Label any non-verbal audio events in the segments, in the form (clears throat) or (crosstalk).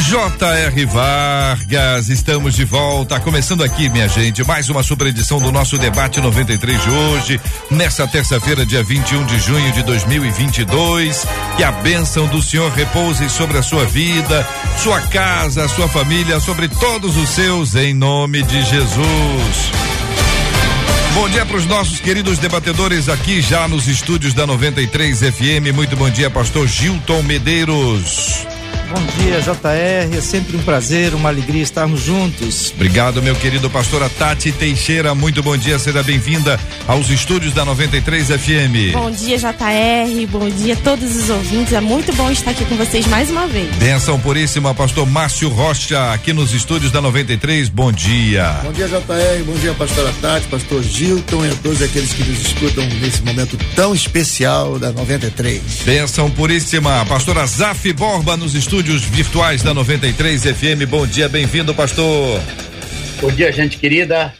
J.R. Vargas, estamos de volta, começando aqui, minha gente, mais uma super edição do nosso debate 93 de hoje, nessa terça-feira, dia 21 de junho de 2022. Que a bênção do Senhor repouse sobre a sua vida, sua casa, sua família, sobre todos os seus, em nome de Jesus. Bom dia para os nossos queridos debatedores aqui já nos estúdios da 93 FM. Muito bom dia, pastor Gilton Medeiros. Bom dia, JR. É sempre um prazer, uma alegria estarmos juntos. Obrigado, meu querido pastora Tati Teixeira. Muito bom dia, seja bem-vinda aos estúdios da 93 FM. Bom dia, JR. Bom dia a todos os ouvintes. É muito bom estar aqui com vocês mais uma vez. Benção puríssima, pastor Márcio Rocha, aqui nos estúdios da 93. Bom dia. Bom dia, JR. Bom dia, pastora Tati, pastor Gilton e a todos aqueles que nos escutam nesse momento tão especial da 93. Benção puríssima, pastora Zaf Borba nos estúdios estúdios virtuais da 93 FM. Bom dia, bem-vindo, pastor. Bom dia, gente querida.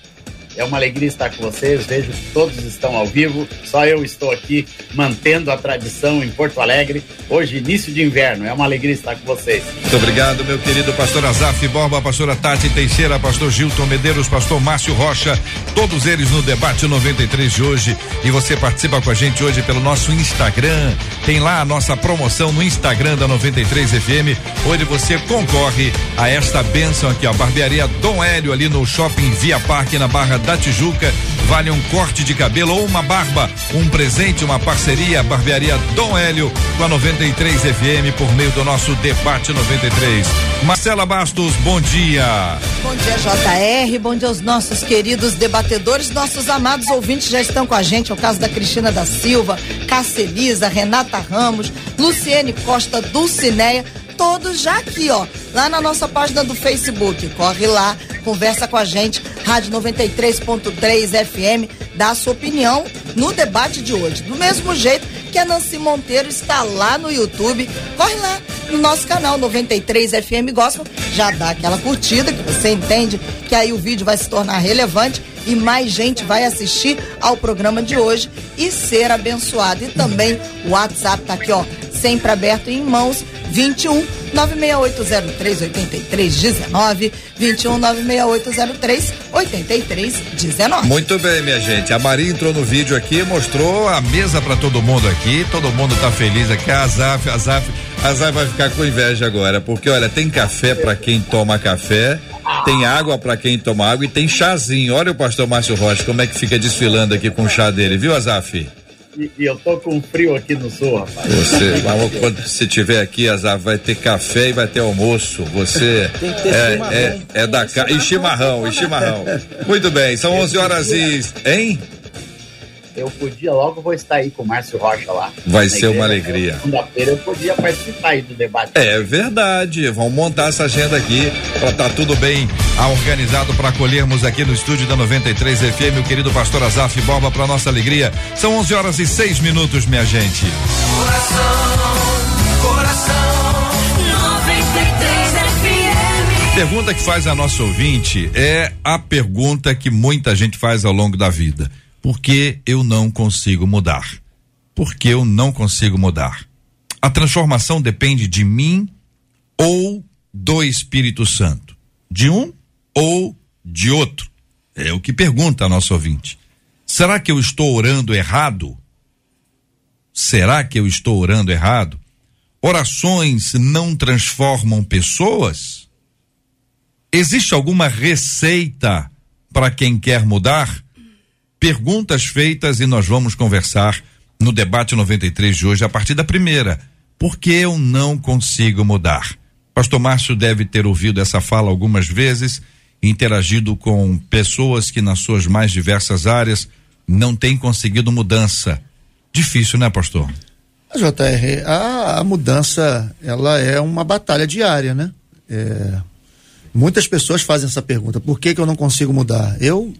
É uma alegria estar com vocês. Vejo que todos estão ao vivo. Só eu estou aqui mantendo a tradição em Porto Alegre. Hoje, início de inverno. É uma alegria estar com vocês. Muito obrigado, meu querido pastor Azaf Borba, pastora Tati Teixeira, pastor Gilton Medeiros, pastor Márcio Rocha. Todos eles no debate 93 de hoje. E você participa com a gente hoje pelo nosso Instagram. Tem lá a nossa promoção no Instagram da 93 FM, onde você concorre a esta bênção aqui, ó. Barbearia Dom Hélio, ali no shopping Via Parque, na Barra da Tijuca. Vale um corte de cabelo ou uma barba. Um presente, uma parceria. Barbearia Dom Hélio com a 93 FM por meio do nosso Debate 93. Marcela Bastos, bom dia. Bom dia, JR. Bom dia aos nossos queridos debatedores. Nossos amados ouvintes já estão com a gente. É o caso da Cristina da Silva, Casselisa, Renata Ramos, Luciene Costa, Dulcineia todos já aqui, ó, lá na nossa página do Facebook. Corre lá, conversa com a gente, Rádio 93.3 FM, dá a sua opinião no debate de hoje. Do mesmo jeito que a Nancy Monteiro está lá no YouTube, corre lá no nosso canal 93 FM Gospel, já dá aquela curtida que você entende que aí o vídeo vai se tornar relevante e mais gente vai assistir ao programa de hoje e ser abençoado. E também o WhatsApp tá aqui, ó, sempre aberto em mãos 21 96803 8319 21 96803 8319. Muito bem, minha gente. A Maria entrou no vídeo aqui, mostrou a mesa para todo mundo aqui. Todo mundo tá feliz aqui. A Zaf, a Zaf, a Zaf vai ficar com inveja agora, porque olha, tem café para quem toma café, tem água para quem toma água e tem chazinho. Olha o pastor Márcio Rocha como é que fica desfilando aqui com o chá dele, viu, Azaf? E, e, eu tô com frio aqui no sul, rapaz. Você, quando você tiver aqui, Azar, vai ter café e vai ter almoço. Você (laughs) é, é, é, da casa. E chimarrão, e chimarrão. Muito bem, são 11 horas e. Hein? Eu podia logo vou estar aí com o Márcio Rocha lá. Vai ser uma alegria. Segunda-feira eu podia participar aí do debate. É verdade. Vamos montar essa agenda aqui para estar tá tudo bem organizado para acolhermos aqui no estúdio da 93 FM o querido pastor Azaf Borba para nossa alegria. São 11 horas e 6 minutos, minha gente. Coração, coração, 93 FM. Pergunta que faz a nossa ouvinte é a pergunta que muita gente faz ao longo da vida porque eu não consigo mudar. Porque eu não consigo mudar. A transformação depende de mim ou do Espírito Santo. De um ou de outro. É o que pergunta a nosso ouvinte. Será que eu estou orando errado? Será que eu estou orando errado? Orações não transformam pessoas? Existe alguma receita para quem quer mudar? Perguntas feitas e nós vamos conversar no debate 93 de hoje a partir da primeira. Por que eu não consigo mudar? Pastor Márcio deve ter ouvido essa fala algumas vezes, interagido com pessoas que nas suas mais diversas áreas não têm conseguido mudança. Difícil, né, pastor? A JR, a, a mudança, ela é uma batalha diária, né? É, Muitas pessoas fazem essa pergunta: por que, que eu não consigo mudar? Eu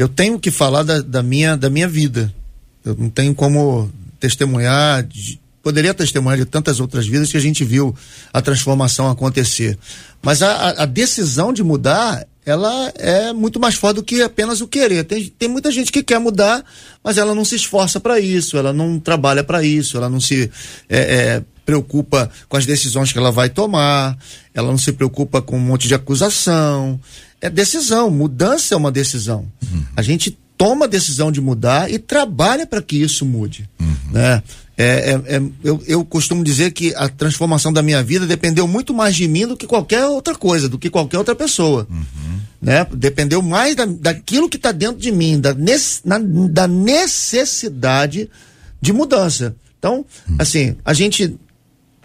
eu tenho que falar da, da minha da minha vida. Eu não tenho como testemunhar, de, poderia testemunhar de tantas outras vidas que a gente viu a transformação acontecer. Mas a, a decisão de mudar, ela é muito mais forte do que apenas o querer. Tem, tem muita gente que quer mudar, mas ela não se esforça para isso, ela não trabalha para isso, ela não se é, é, preocupa com as decisões que ela vai tomar, ela não se preocupa com um monte de acusação. É decisão, mudança é uma decisão. Uhum. A gente toma a decisão de mudar e trabalha para que isso mude. Uhum. Né? É, é, é, eu, eu costumo dizer que a transformação da minha vida dependeu muito mais de mim do que qualquer outra coisa, do que qualquer outra pessoa. Uhum. Né? Dependeu mais da, daquilo que está dentro de mim, da, nesse, na, da necessidade de mudança. Então, uhum. assim, a gente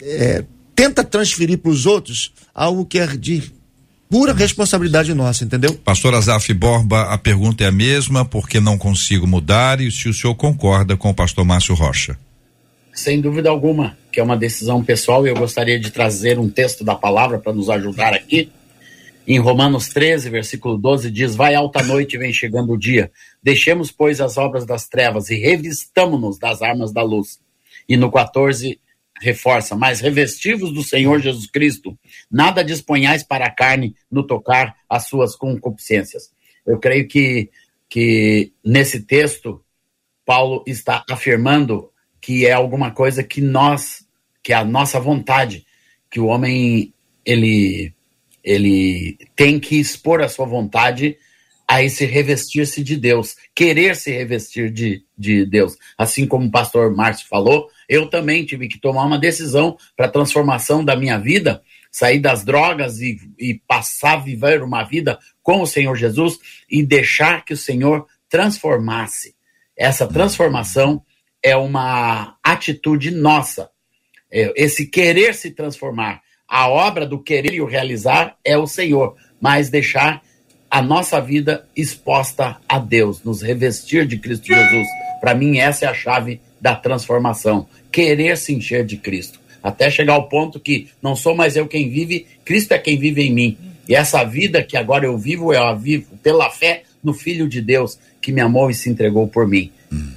é, tenta transferir para os outros algo que é de pura responsabilidade nossa, entendeu? Pastor Azaf Borba, a pergunta é a mesma, porque não consigo mudar e se o senhor concorda com o pastor Márcio Rocha. Sem dúvida alguma, que é uma decisão pessoal e eu gostaria de trazer um texto da palavra para nos ajudar aqui. Em Romanos 13, versículo 12, diz: Vai alta noite e vem chegando o dia. Deixemos, pois, as obras das trevas e revistamo-nos das armas da luz. E no 14, reforça, mas revestivos do Senhor Jesus Cristo, nada disponhais para a carne no tocar as suas concupiscências. Eu creio que, que nesse texto, Paulo está afirmando que é alguma coisa que nós, que é a nossa vontade, que o homem, ele, ele tem que expor a sua vontade a esse revestir-se de Deus, querer se revestir de, de Deus. Assim como o pastor Márcio falou, eu também tive que tomar uma decisão para a transformação da minha vida, sair das drogas e, e passar a viver uma vida com o Senhor Jesus e deixar que o Senhor transformasse. Essa transformação é uma atitude nossa. É, esse querer se transformar. A obra do querer e o realizar é o Senhor, mas deixar a nossa vida exposta a Deus, nos revestir de Cristo Jesus. Para mim, essa é a chave da transformação. Querer se encher de Cristo. Até chegar ao ponto que não sou mais eu quem vive, Cristo é quem vive em mim. E essa vida que agora eu vivo, eu a vivo pela fé no Filho de Deus que me amou e se entregou por mim. Hum,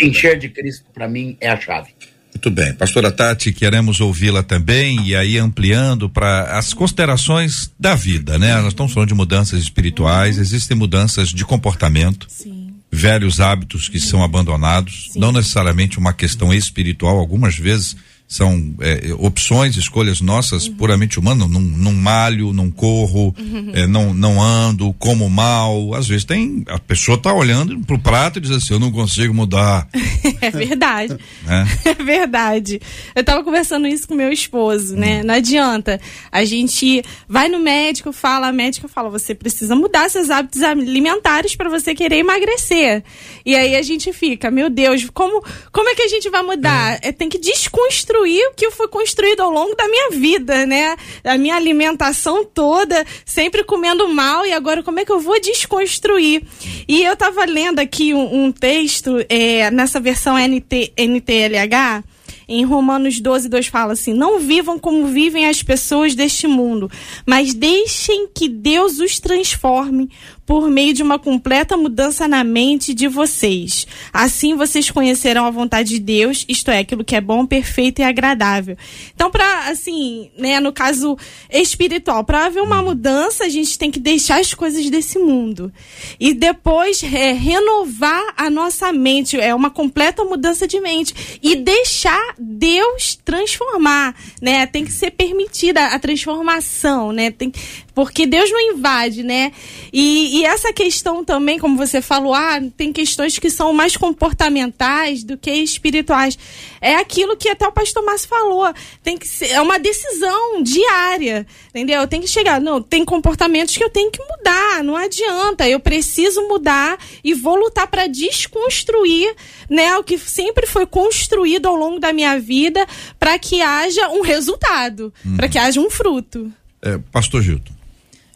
encher de Cristo, para mim, é a chave. Muito bem. Pastora Tati, queremos ouvi-la também e aí ampliando para as considerações da vida, né? Nós estamos falando de mudanças espirituais, existem mudanças de comportamento. Sim. Velhos hábitos que Sim. são abandonados, Sim. não necessariamente uma questão espiritual, algumas vezes são é, opções, escolhas nossas uhum. puramente humanas, não, não malho, não corro, uhum. é, não, não ando, como mal. Às vezes tem, a pessoa está olhando pro prato e diz assim, eu não consigo mudar. (laughs) é verdade. É? (laughs) é verdade. Eu estava conversando isso com meu esposo, né? Uhum. Não adianta. A gente vai no médico, fala, a médica fala, você precisa mudar seus hábitos alimentares para você querer emagrecer. E aí a gente fica, meu Deus, como, como é que a gente vai mudar? É, é tem que desconstruir construir o que foi construído ao longo da minha vida, né? A minha alimentação toda, sempre comendo mal, e agora como é que eu vou desconstruir? E eu estava lendo aqui um, um texto é, nessa versão NT, NTLH em Romanos 12, 2 fala assim: Não vivam como vivem as pessoas deste mundo, mas deixem que Deus os transforme por meio de uma completa mudança na mente de vocês. Assim vocês conhecerão a vontade de Deus, isto é, aquilo que é bom, perfeito e agradável. Então, para assim, né, no caso espiritual, para haver uma mudança, a gente tem que deixar as coisas desse mundo e depois é, renovar a nossa mente, é uma completa mudança de mente e deixar Deus transformar, né? Tem que ser permitida a transformação, né? Tem, porque Deus não invade, né? E, e, essa questão também, como você falou, ah, tem questões que são mais comportamentais do que espirituais. É aquilo que até o pastor Márcio falou. Tem que ser, é uma decisão diária, entendeu? Tem que chegar, não, tem comportamentos que eu tenho que mudar, não adianta. Eu preciso mudar e vou lutar para desconstruir, né, o que sempre foi construído ao longo da minha vida para que haja um resultado, uhum. para que haja um fruto. É, pastor Gilton.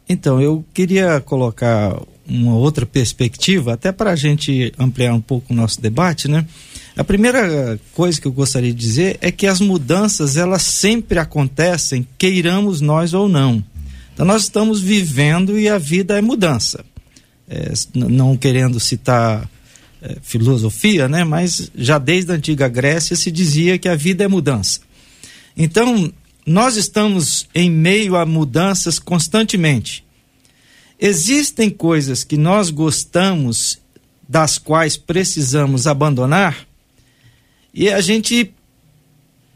Então, eu queria colocar uma outra perspectiva, até para a gente ampliar um pouco o nosso debate, né? A primeira coisa que eu gostaria de dizer é que as mudanças, elas sempre acontecem, queiramos nós ou não. Então nós estamos vivendo e a vida é mudança. É, não querendo citar é, filosofia, né? Mas já desde a antiga Grécia se dizia que a vida é mudança. Então nós estamos em meio a mudanças constantemente. Existem coisas que nós gostamos, das quais precisamos abandonar, e a gente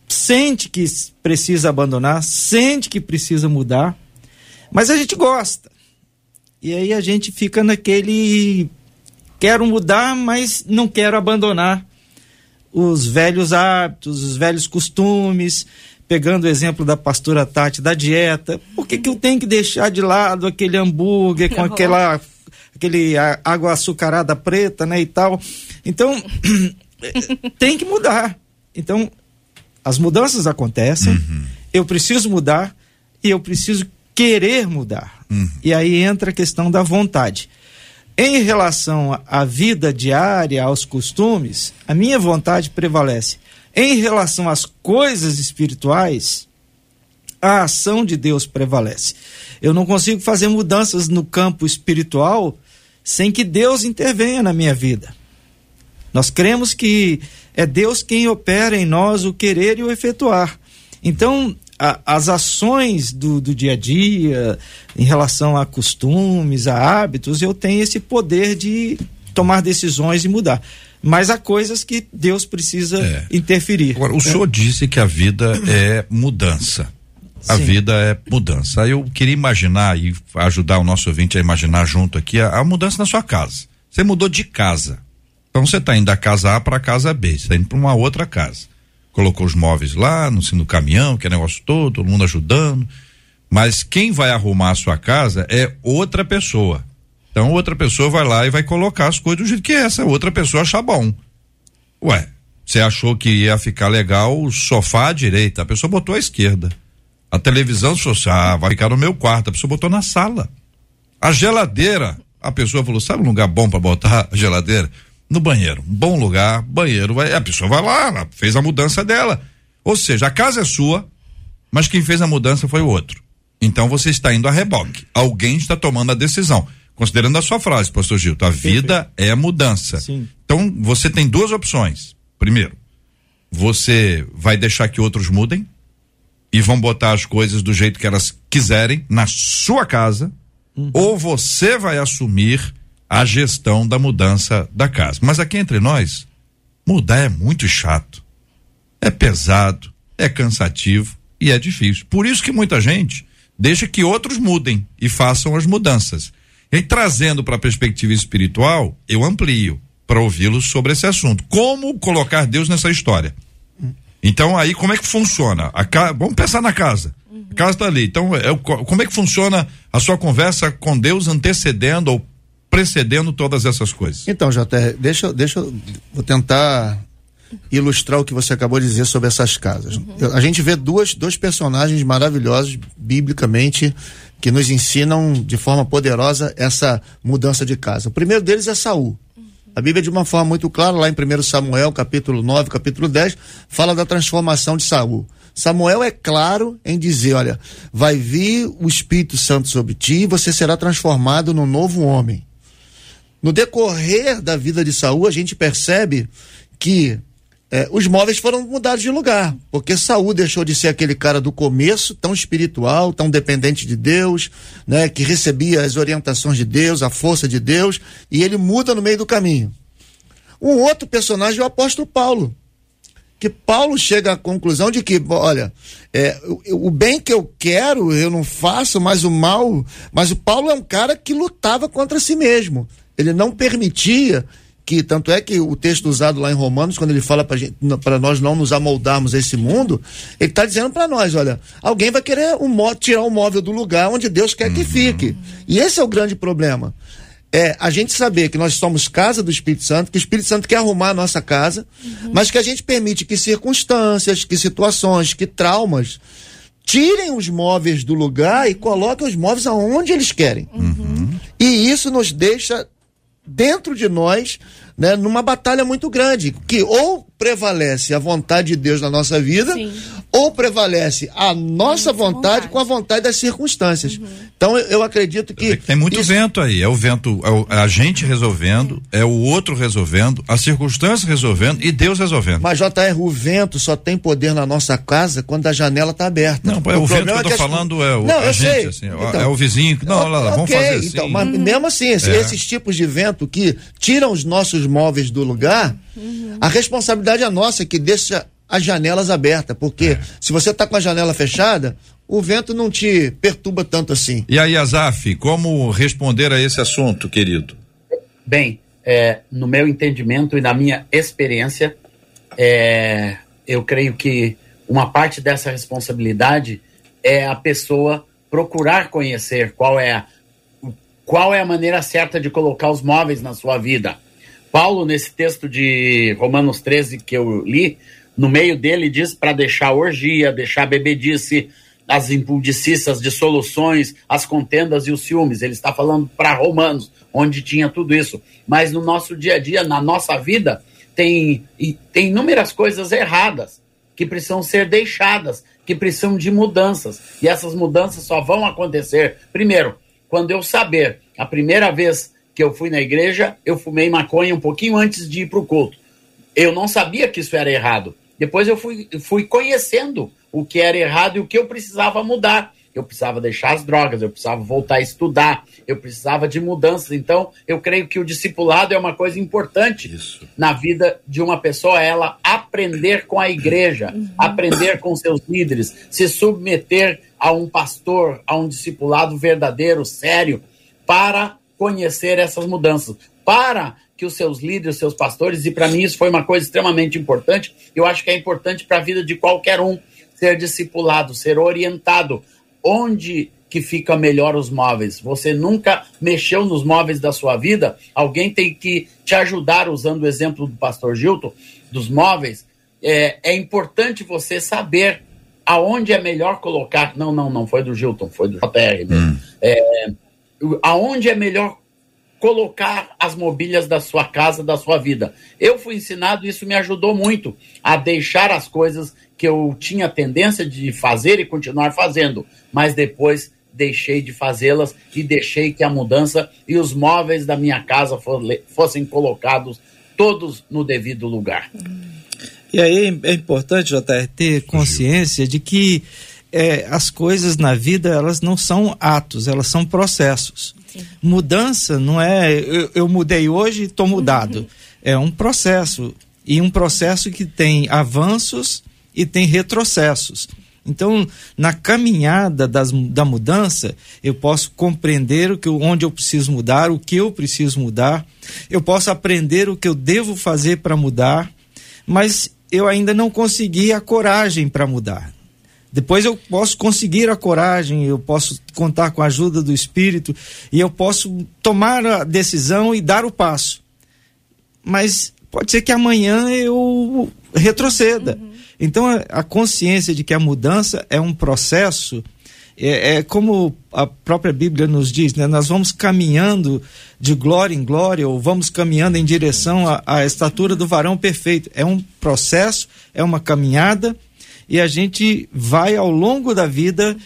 sente que precisa abandonar, sente que precisa mudar, mas a gente gosta. E aí a gente fica naquele quero mudar, mas não quero abandonar os velhos hábitos, os velhos costumes, pegando o exemplo da pastora Tati da dieta, por que, que eu tenho que deixar de lado aquele hambúrguer com (laughs) aquela aquele água açucarada preta, né, e tal. Então, (clears throat) tem que mudar. Então, as mudanças acontecem, uhum. eu preciso mudar e eu preciso querer mudar. Uhum. E aí entra a questão da vontade. Em relação à vida diária, aos costumes, a minha vontade prevalece. Em relação às coisas espirituais, a ação de Deus prevalece. Eu não consigo fazer mudanças no campo espiritual sem que Deus intervenha na minha vida. Nós cremos que é Deus quem opera em nós o querer e o efetuar. Então, a, as ações do, do dia a dia, em relação a costumes, a hábitos, eu tenho esse poder de tomar decisões e mudar mas há coisas que Deus precisa é. interferir. Agora, o né? senhor disse que a vida (clears throat) é mudança. A Sim. vida é mudança. Eu queria imaginar e ajudar o nosso ouvinte a imaginar junto aqui a, a mudança na sua casa. Você mudou de casa. Então você está indo da casa A para a casa B, você está indo para uma outra casa. Colocou os móveis lá, no, no caminhão, que é negócio todo, todo mundo ajudando. Mas quem vai arrumar a sua casa é outra pessoa. Então outra pessoa vai lá e vai colocar as coisas do jeito que essa outra pessoa achar bom. Ué, você achou que ia ficar legal o sofá à direita, a pessoa botou à esquerda. A televisão, fosse, ah, vai ficar no meu quarto, a pessoa botou na sala. A geladeira, a pessoa falou, sabe um lugar bom para botar a geladeira? No banheiro. Um bom lugar, banheiro, vai, a pessoa vai lá, ela fez a mudança dela. Ou seja, a casa é sua, mas quem fez a mudança foi o outro. Então você está indo a reboque. Alguém está tomando a decisão. Considerando a sua frase, pastor Gil, a vida é mudança. Sim. Então, você tem duas opções. Primeiro, você vai deixar que outros mudem e vão botar as coisas do jeito que elas quiserem na sua casa, uhum. ou você vai assumir a gestão da mudança da casa. Mas aqui entre nós, mudar é muito chato. É pesado, é cansativo e é difícil. Por isso que muita gente deixa que outros mudem e façam as mudanças. E trazendo para a perspectiva espiritual, eu amplio para ouvi-los sobre esse assunto. Como colocar Deus nessa história? Então, aí, como é que funciona? A ca... Vamos pensar na casa. Uhum. A casa está ali. Então, é, como é que funciona a sua conversa com Deus antecedendo ou precedendo todas essas coisas? Então, JR, deixa, deixa eu vou tentar ilustrar o que você acabou de dizer sobre essas casas. Uhum. A gente vê duas, dois personagens maravilhosos, biblicamente, que nos ensinam de forma poderosa essa mudança de casa. O primeiro deles é Saul. A Bíblia, de uma forma muito clara, lá em 1 Samuel, capítulo 9, capítulo 10, fala da transformação de Saul. Samuel é claro em dizer: olha, vai vir o Espírito Santo sobre ti e você será transformado num novo homem. No decorrer da vida de Saul, a gente percebe que é, os móveis foram mudados de lugar, porque Saul deixou de ser aquele cara do começo, tão espiritual, tão dependente de Deus, né, que recebia as orientações de Deus, a força de Deus, e ele muda no meio do caminho. Um outro personagem é o apóstolo Paulo, que Paulo chega à conclusão de que, olha, é, o, o, bem que eu quero eu não faço, mas o mal. Mas o Paulo é um cara que lutava contra si mesmo. Ele não permitia que tanto é que o texto usado lá em Romanos, quando ele fala para nós não nos amoldarmos a esse mundo, ele está dizendo para nós, olha, alguém vai querer um, tirar o móvel do lugar onde Deus quer que uhum. fique. E esse é o grande problema. É a gente saber que nós somos casa do Espírito Santo, que o Espírito Santo quer arrumar a nossa casa, uhum. mas que a gente permite que circunstâncias, que situações, que traumas tirem os móveis do lugar e coloquem os móveis aonde eles querem. Uhum. E isso nos deixa dentro de nós, né, numa batalha muito grande, que ou prevalece a vontade de Deus na nossa vida, Sim. Ou prevalece a nossa vontade, vontade, com a vontade das circunstâncias. Uhum. Então eu, eu, acredito que. Tem muito isso... vento aí. É o vento, é, é a gente resolvendo, é. é o outro resolvendo, a circunstância resolvendo e Deus resolvendo. Mas, JR, o vento só tem poder na nossa casa quando a janela está aberta. Não, o, o vento que eu tô é que falando é o não, eu gente. Assim, então, é o vizinho. Não, lá, lá, vamos fazer assim. Então, mas uhum. mesmo assim, esse, é. esses tipos de vento que tiram os nossos móveis do lugar, uhum. a responsabilidade é nossa, que deixa as janelas abertas, porque é. se você está com a janela fechada, o vento não te perturba tanto assim. E aí, Azaf, como responder a esse assunto, querido? Bem, é, no meu entendimento e na minha experiência, é, eu creio que uma parte dessa responsabilidade é a pessoa procurar conhecer qual é a, qual é a maneira certa de colocar os móveis na sua vida. Paulo, nesse texto de Romanos 13 que eu li, no meio dele diz para deixar orgia, deixar bebedice, as impulsicícias, dissoluções, as contendas e os ciúmes. Ele está falando para Romanos, onde tinha tudo isso. Mas no nosso dia a dia, na nossa vida, tem, tem inúmeras coisas erradas que precisam ser deixadas, que precisam de mudanças. E essas mudanças só vão acontecer, primeiro, quando eu saber, a primeira vez que eu fui na igreja, eu fumei maconha um pouquinho antes de ir para o culto. Eu não sabia que isso era errado. Depois eu fui, fui conhecendo o que era errado e o que eu precisava mudar. Eu precisava deixar as drogas, eu precisava voltar a estudar, eu precisava de mudanças. Então, eu creio que o discipulado é uma coisa importante Isso. na vida de uma pessoa, ela aprender com a igreja, uhum. aprender com seus líderes, se submeter a um pastor, a um discipulado verdadeiro, sério, para conhecer essas mudanças, para que os seus líderes, os seus pastores, e para mim isso foi uma coisa extremamente importante, eu acho que é importante para a vida de qualquer um ser discipulado, ser orientado. Onde que fica melhor os móveis? Você nunca mexeu nos móveis da sua vida? Alguém tem que te ajudar, usando o exemplo do pastor Gilton, dos móveis. É, é importante você saber aonde é melhor colocar. Não, não, não foi do Gilton, foi do JR. Hum. É, aonde é melhor colocar as mobílias da sua casa, da sua vida. Eu fui ensinado, isso me ajudou muito a deixar as coisas que eu tinha tendência de fazer e continuar fazendo, mas depois deixei de fazê-las e deixei que a mudança e os móveis da minha casa fossem colocados todos no devido lugar. E aí é importante, JR, ter consciência de que é, as coisas na vida elas não são atos, elas são processos. Sim. Mudança não é eu, eu mudei hoje e estou mudado. Uhum. É um processo. E um processo que tem avanços e tem retrocessos. Então, na caminhada das, da mudança, eu posso compreender o que, onde eu preciso mudar, o que eu preciso mudar, eu posso aprender o que eu devo fazer para mudar, mas eu ainda não consegui a coragem para mudar. Depois eu posso conseguir a coragem, eu posso contar com a ajuda do Espírito e eu posso tomar a decisão e dar o passo. Mas pode ser que amanhã eu retroceda. Uhum. Então, a, consciência de que a mudança é um processo, é, é, como a própria Bíblia nos diz, né? nós vamos caminhando de glória em glória, ou vamos caminhando em direção à estatura do varão perfeito. É um processo, é uma caminhada, e a gente vai ao longo da vida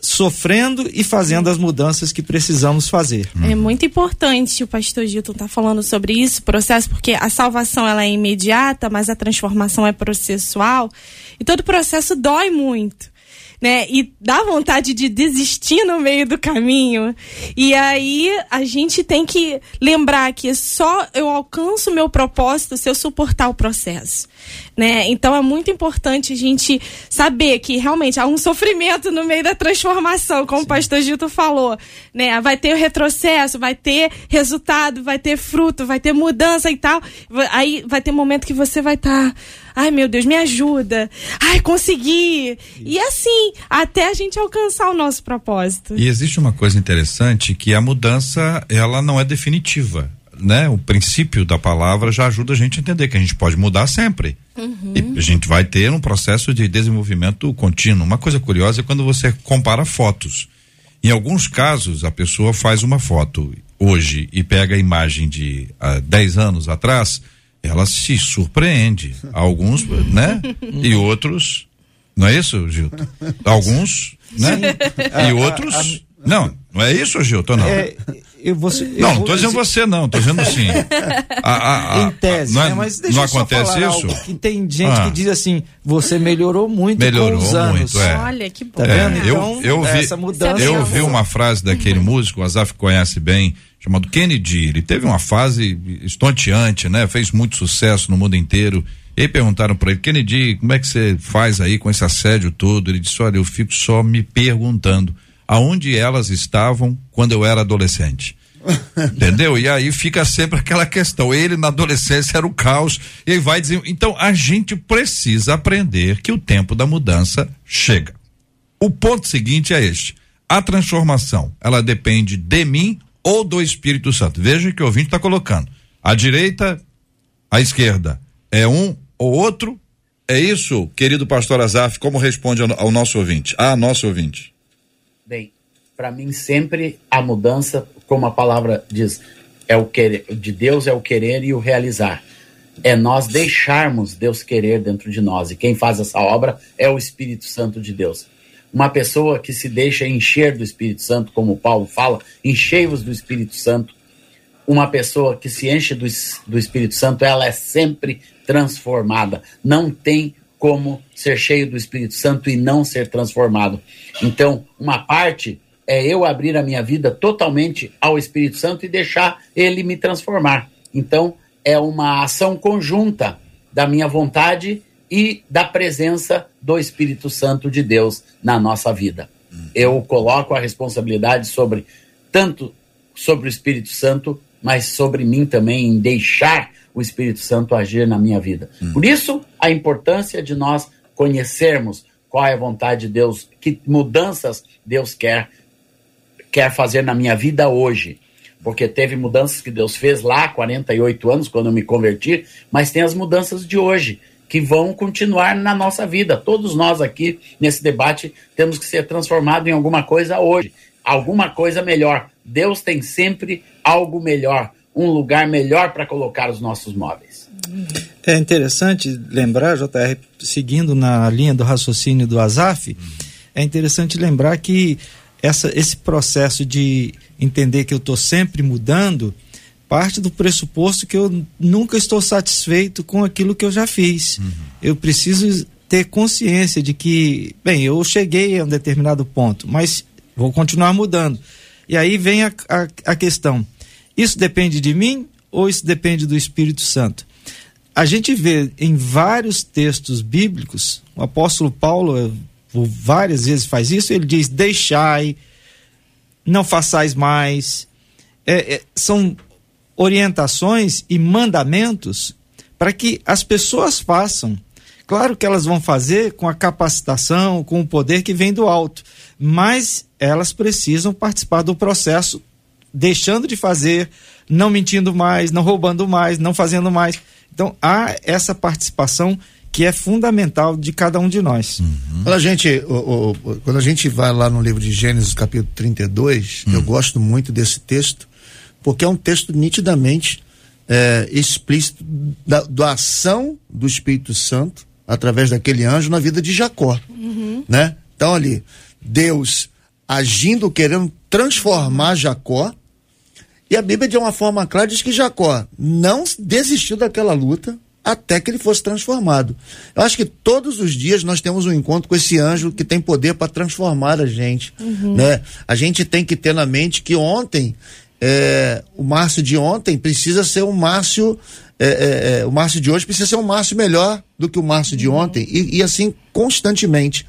sofrendo e fazendo as mudanças que precisamos fazer. É muito importante o pastor Gilton estar tá falando sobre isso, processo, porque a salvação ela é imediata, mas a transformação é processual. E todo processo dói muito né? E dá vontade de desistir no meio do caminho. E aí a gente tem que lembrar que só eu alcanço meu propósito se eu suportar o processo, né? Então é muito importante a gente saber que realmente há um sofrimento no meio da transformação, como Sim. o pastor Gilto falou, né? Vai ter o retrocesso, vai ter resultado, vai ter fruto, vai ter mudança e tal. Aí vai ter momento que você vai estar tá Ai, meu Deus, me ajuda. Ai, consegui. E assim, até a gente alcançar o nosso propósito. E existe uma coisa interessante que a mudança, ela não é definitiva. Né? O princípio da palavra já ajuda a gente a entender que a gente pode mudar sempre. Uhum. E a gente vai ter um processo de desenvolvimento contínuo. Uma coisa curiosa é quando você compara fotos. Em alguns casos, a pessoa faz uma foto hoje e pega a imagem de há 10 anos atrás, ela se surpreende. Alguns, né? E outros Não é isso, Gilton? Alguns, né? E outros. Não, não é isso, Gilton, não. É, eu vou, eu não, não tô dizendo você não, tô dizendo assim. (laughs) A, a, a, em tese, não, é, né? Mas deixa não acontece isso? Que tem gente ah. que diz assim, você melhorou muito melhorou com os anos. Muito, é. Olha, que bom. Tá vendo? É, então, eu, eu vi, essa mudança. Eu vi uma frase daquele músico, o Azaf conhece bem, chamado Kennedy. Ele teve uma fase estonteante, né? Fez muito sucesso no mundo inteiro. E perguntaram para ele, Kennedy, como é que você faz aí com esse assédio todo? Ele disse, olha, eu fico só me perguntando aonde elas estavam quando eu era adolescente. (laughs) Entendeu? E aí fica sempre aquela questão. Ele na adolescência era o caos. E aí vai dizer. Então a gente precisa aprender que o tempo da mudança chega. O ponto seguinte é este: a transformação, ela depende de mim ou do Espírito Santo. Veja que o ouvinte está colocando. A direita, a esquerda. É um ou outro? É isso, querido pastor Azaf, como responde ao, ao nosso ouvinte? Ah, nosso ouvinte. Para mim sempre a mudança, como a palavra diz, é o querer de Deus é o querer e o realizar. É nós deixarmos Deus querer dentro de nós. E quem faz essa obra é o Espírito Santo de Deus. Uma pessoa que se deixa encher do Espírito Santo, como Paulo fala, enchei-vos do Espírito Santo. Uma pessoa que se enche do, do Espírito Santo, ela é sempre transformada. Não tem como ser cheio do Espírito Santo e não ser transformado. Então, uma parte é eu abrir a minha vida totalmente ao Espírito Santo e deixar ele me transformar. Então, é uma ação conjunta da minha vontade e da presença do Espírito Santo de Deus na nossa vida. Eu coloco a responsabilidade sobre tanto sobre o Espírito Santo, mas sobre mim também em deixar o Espírito Santo agir na minha vida. Hum. Por isso, a importância de nós conhecermos qual é a vontade de Deus, que mudanças Deus quer quer fazer na minha vida hoje. Porque teve mudanças que Deus fez lá há 48 anos, quando eu me converti, mas tem as mudanças de hoje, que vão continuar na nossa vida. Todos nós aqui, nesse debate, temos que ser transformados em alguma coisa hoje, alguma coisa melhor. Deus tem sempre algo melhor um lugar melhor para colocar os nossos móveis. É interessante lembrar, JR, seguindo na linha do raciocínio do Azaf, é interessante lembrar que essa, esse processo de entender que eu estou sempre mudando parte do pressuposto que eu nunca estou satisfeito com aquilo que eu já fiz. Uhum. Eu preciso ter consciência de que, bem, eu cheguei a um determinado ponto, mas vou continuar mudando. E aí vem a, a, a questão: isso depende de mim ou isso depende do Espírito Santo? A gente vê em vários textos bíblicos, o apóstolo Paulo eh, várias vezes faz isso, ele diz: deixai, não façais mais. É, é, são orientações e mandamentos para que as pessoas façam. Claro que elas vão fazer com a capacitação, com o poder que vem do alto, mas elas precisam participar do processo deixando de fazer, não mentindo mais, não roubando mais, não fazendo mais. Então há essa participação que é fundamental de cada um de nós. Uhum. Quando, a gente, o, o, quando a gente vai lá no livro de Gênesis, capítulo 32, uhum. eu gosto muito desse texto, porque é um texto nitidamente é, explícito da, da ação do Espírito Santo através daquele anjo na vida de Jacó. Uhum. Né? Então, ali, Deus agindo, querendo transformar Jacó e a Bíblia, de uma forma clara, diz que Jacó não desistiu daquela luta até que ele fosse transformado. Eu acho que todos os dias nós temos um encontro com esse anjo que tem poder para transformar a gente. Uhum. Né? A gente tem que ter na mente que ontem, é, o Márcio de ontem precisa ser um Márcio. É, é, é, o Márcio de hoje precisa ser um Márcio melhor do que o Márcio de uhum. ontem, e, e assim constantemente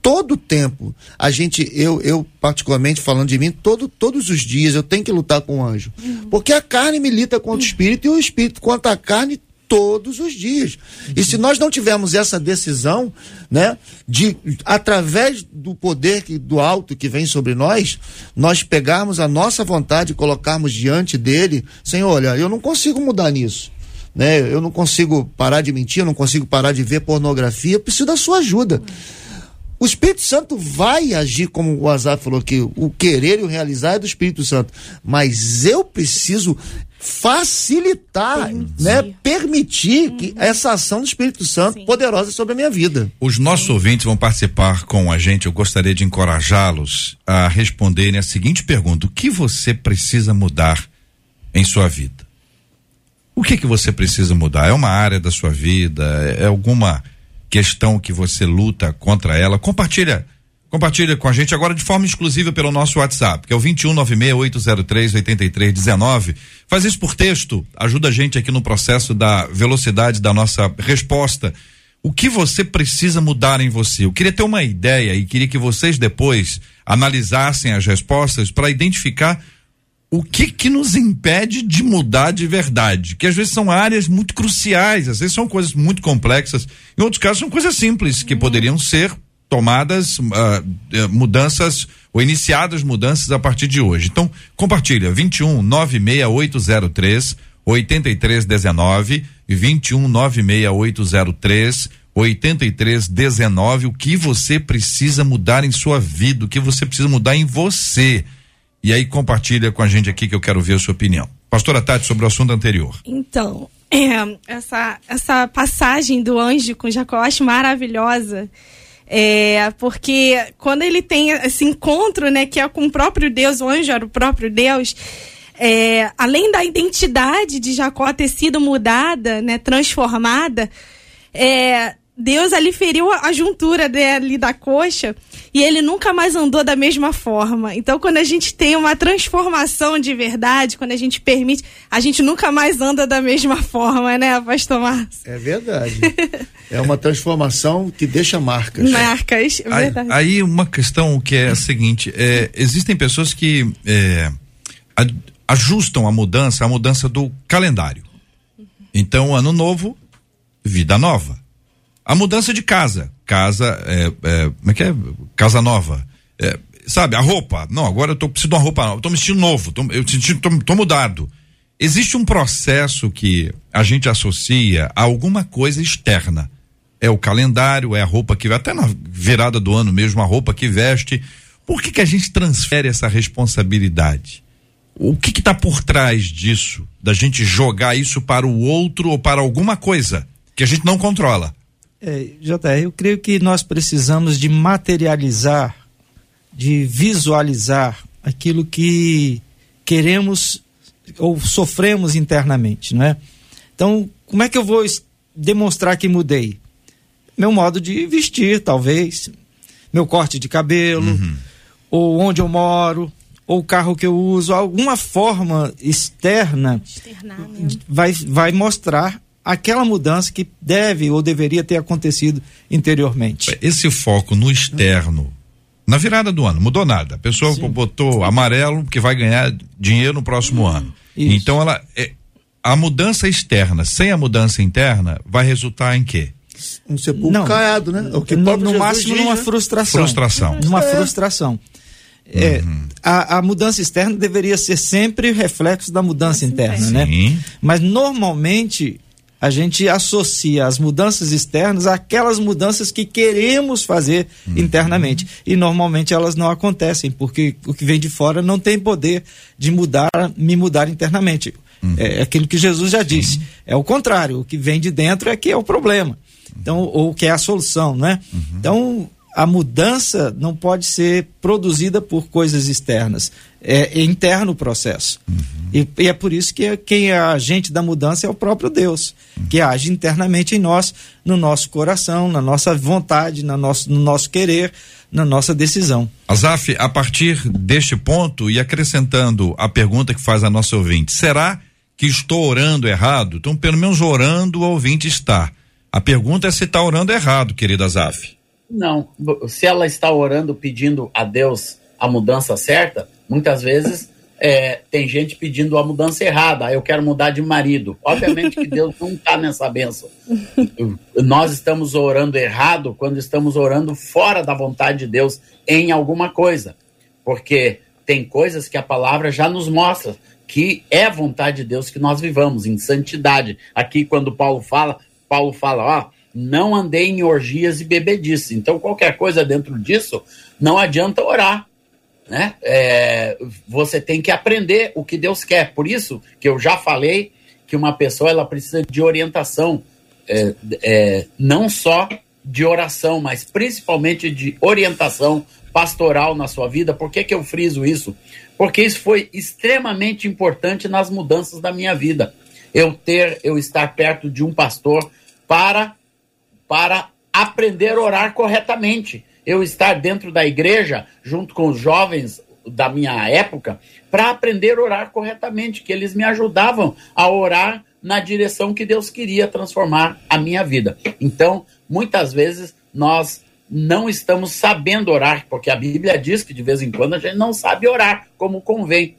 todo tempo. A gente, eu, eu particularmente falando de mim, todo, todos os dias eu tenho que lutar com o anjo. Uhum. Porque a carne milita contra o espírito e o espírito contra a carne todos os dias. E se nós não tivermos essa decisão, né, de através do poder que, do alto que vem sobre nós, nós pegarmos a nossa vontade e colocarmos diante dele, Senhor, olha, eu não consigo mudar nisso. Né? Eu não consigo parar de mentir, eu não consigo parar de ver pornografia, eu preciso da sua ajuda. Uhum O Espírito Santo vai agir, como o Azar falou que o querer e o realizar é do Espírito Santo. Mas eu preciso facilitar, permitir. né, permitir uhum. que essa ação do Espírito Santo Sim. poderosa sobre a minha vida. Os nossos Sim. ouvintes vão participar com a gente. Eu gostaria de encorajá-los a responderem a seguinte pergunta: o que você precisa mudar em sua vida? O que que você precisa mudar? É uma área da sua vida? É alguma questão que você luta contra ela? Compartilha Compartilha com a gente agora de forma exclusiva pelo nosso WhatsApp, que é o 21968038319. Faz isso por texto, ajuda a gente aqui no processo da velocidade da nossa resposta. O que você precisa mudar em você? Eu queria ter uma ideia e queria que vocês depois analisassem as respostas para identificar o que que nos impede de mudar de verdade, que às vezes são áreas muito cruciais, às vezes são coisas muito complexas, em outros casos são coisas simples que poderiam ser tomadas uh, mudanças ou iniciadas mudanças a partir de hoje. Então, compartilha 21 96803 8319 e 21 96803 8319 o que você precisa mudar em sua vida, o que você precisa mudar em você. E aí compartilha com a gente aqui que eu quero ver a sua opinião. Pastora Tati, sobre o assunto anterior. Então, é, essa, essa passagem do anjo com Jacó eu acho maravilhosa. É, porque quando ele tem esse encontro, né, que é com o próprio Deus, o anjo era o próprio Deus, é, além da identidade de Jacó ter sido mudada, né, transformada, é, Deus ali feriu a juntura dele da coxa e ele nunca mais andou da mesma forma. Então, quando a gente tem uma transformação de verdade, quando a gente permite, a gente nunca mais anda da mesma forma, né, Pastor Márcio? É verdade. é uma transformação que deixa marcas. Marcas, é verdade. Aí, aí uma questão que é a seguinte: é, existem pessoas que é, ajustam a mudança, a mudança do calendário. Então, ano novo, vida nova a mudança de casa. Casa, é, é, como é que é? Casa nova. É, sabe, a roupa. Não, agora eu tô, preciso de uma roupa nova. Tô me sentindo novo. Tô, eu tô, tô mudado. Existe um processo que a gente associa a alguma coisa externa. É o calendário, é a roupa que até na virada do ano mesmo, a roupa que veste. Por que que a gente transfere essa responsabilidade? O que que tá por trás disso? Da gente jogar isso para o outro ou para alguma coisa que a gente não controla? É, JR, eu creio que nós precisamos de materializar, de visualizar aquilo que queremos ou sofremos internamente, não é? Então, como é que eu vou demonstrar que mudei? Meu modo de vestir, talvez, meu corte de cabelo, uhum. ou onde eu moro, ou o carro que eu uso, alguma forma externa vai, vai mostrar aquela mudança que deve ou deveria ter acontecido interiormente. Esse foco no externo, na virada do ano, mudou nada. A pessoa Sim. botou amarelo que vai ganhar dinheiro no próximo hum, ano. Isso. Então ela é, a mudança externa sem a mudança interna vai resultar em quê? Um sepulcro não, caiado, né? O que no, no máximo numa né? frustração. Frustração. Numa é. frustração. É, uhum. a, a, mudança externa deveria ser sempre reflexo da mudança interna, né? Mas normalmente a gente associa as mudanças externas àquelas mudanças que queremos fazer uhum. internamente. E normalmente elas não acontecem, porque o que vem de fora não tem poder de mudar, me mudar internamente. Uhum. É, é aquilo que Jesus já disse. É o contrário, o que vem de dentro é que é o problema. Então, ou que é a solução, né? Uhum. Então, a mudança não pode ser produzida por coisas externas. É, é interno o processo. Uhum. E, e, é por isso que quem é agente da mudança é o próprio Deus, uhum. que age internamente em nós, no nosso coração, na nossa vontade, no nosso, no nosso querer, na nossa decisão. Azaf, a partir deste ponto e acrescentando a pergunta que faz a nossa ouvinte, será que estou orando errado? Então, pelo menos orando, o ouvinte está. A pergunta é se está orando errado, querida Azaf. Não. Se ela está orando pedindo a Deus a mudança certa, muitas vezes é, tem gente pedindo a mudança errada. Eu quero mudar de marido. Obviamente que Deus não está nessa benção. Nós estamos orando errado quando estamos orando fora da vontade de Deus em alguma coisa. Porque tem coisas que a palavra já nos mostra que é vontade de Deus que nós vivamos em santidade. Aqui, quando Paulo fala, Paulo fala, ó não andei em orgias e bebedice. Então, qualquer coisa dentro disso, não adianta orar. Né? É, você tem que aprender o que Deus quer. Por isso que eu já falei que uma pessoa ela precisa de orientação, é, é, não só de oração, mas principalmente de orientação pastoral na sua vida. Por que, que eu friso isso? Porque isso foi extremamente importante nas mudanças da minha vida. Eu ter, eu estar perto de um pastor para para aprender a orar corretamente. Eu estar dentro da igreja, junto com os jovens da minha época, para aprender a orar corretamente, que eles me ajudavam a orar na direção que Deus queria transformar a minha vida. Então, muitas vezes nós não estamos sabendo orar, porque a Bíblia diz que de vez em quando a gente não sabe orar como convém.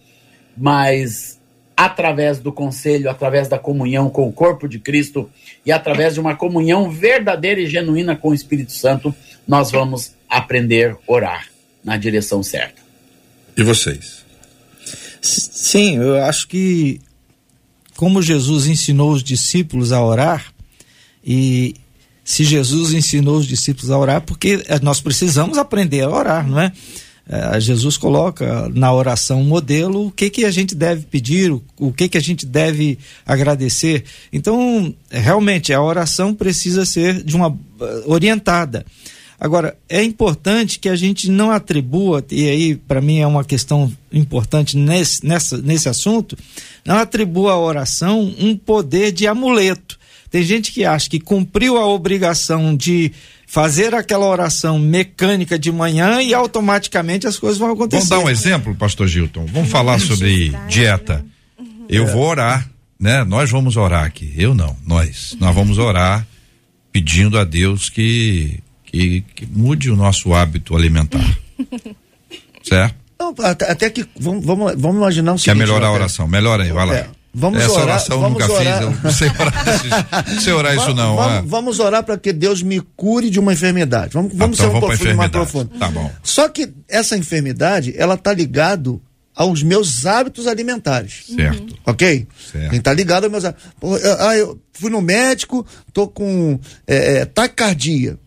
Mas através do conselho, através da comunhão com o corpo de Cristo e através de uma comunhão verdadeira e genuína com o Espírito Santo, nós vamos aprender a orar na direção certa. E vocês? Sim, eu acho que como Jesus ensinou os discípulos a orar, e se Jesus ensinou os discípulos a orar, porque nós precisamos aprender a orar, não é? É, Jesus coloca na oração modelo o que, que a gente deve pedir, o, o que, que a gente deve agradecer. Então, realmente, a oração precisa ser de uma eh, orientada. Agora, é importante que a gente não atribua, e aí para mim é uma questão importante nesse, nessa, nesse assunto, não atribua à oração um poder de amuleto. Tem gente que acha que cumpriu a obrigação de fazer aquela oração mecânica de manhã e automaticamente as coisas vão acontecer. Vamos dar um exemplo, pastor Gilton. Vamos falar sobre dieta. Eu vou orar, né? Nós vamos orar aqui. Eu não, nós. Nós vamos orar pedindo a Deus que que, que mude o nosso hábito alimentar. certo? Não, até, até, que vamos, vamos, vamos imaginar o seguinte. Quer melhorar a oração? Melhora aí, vai lá. É. Vamos Essa orar, oração vamos nunca orar. fiz, eu não sei orar, sei (laughs) orar isso não. Vamos, ah. vamos orar para que Deus me cure de uma enfermidade. Vamos, vamos então ser um profundo, mais profundo. Tá bom. Só que essa enfermidade, ela tá ligado aos meus hábitos alimentares. Certo. Ok? Certo. Tá ligado aos meus hábitos. Ah, eu fui no médico, tô com é, é, taquicardia.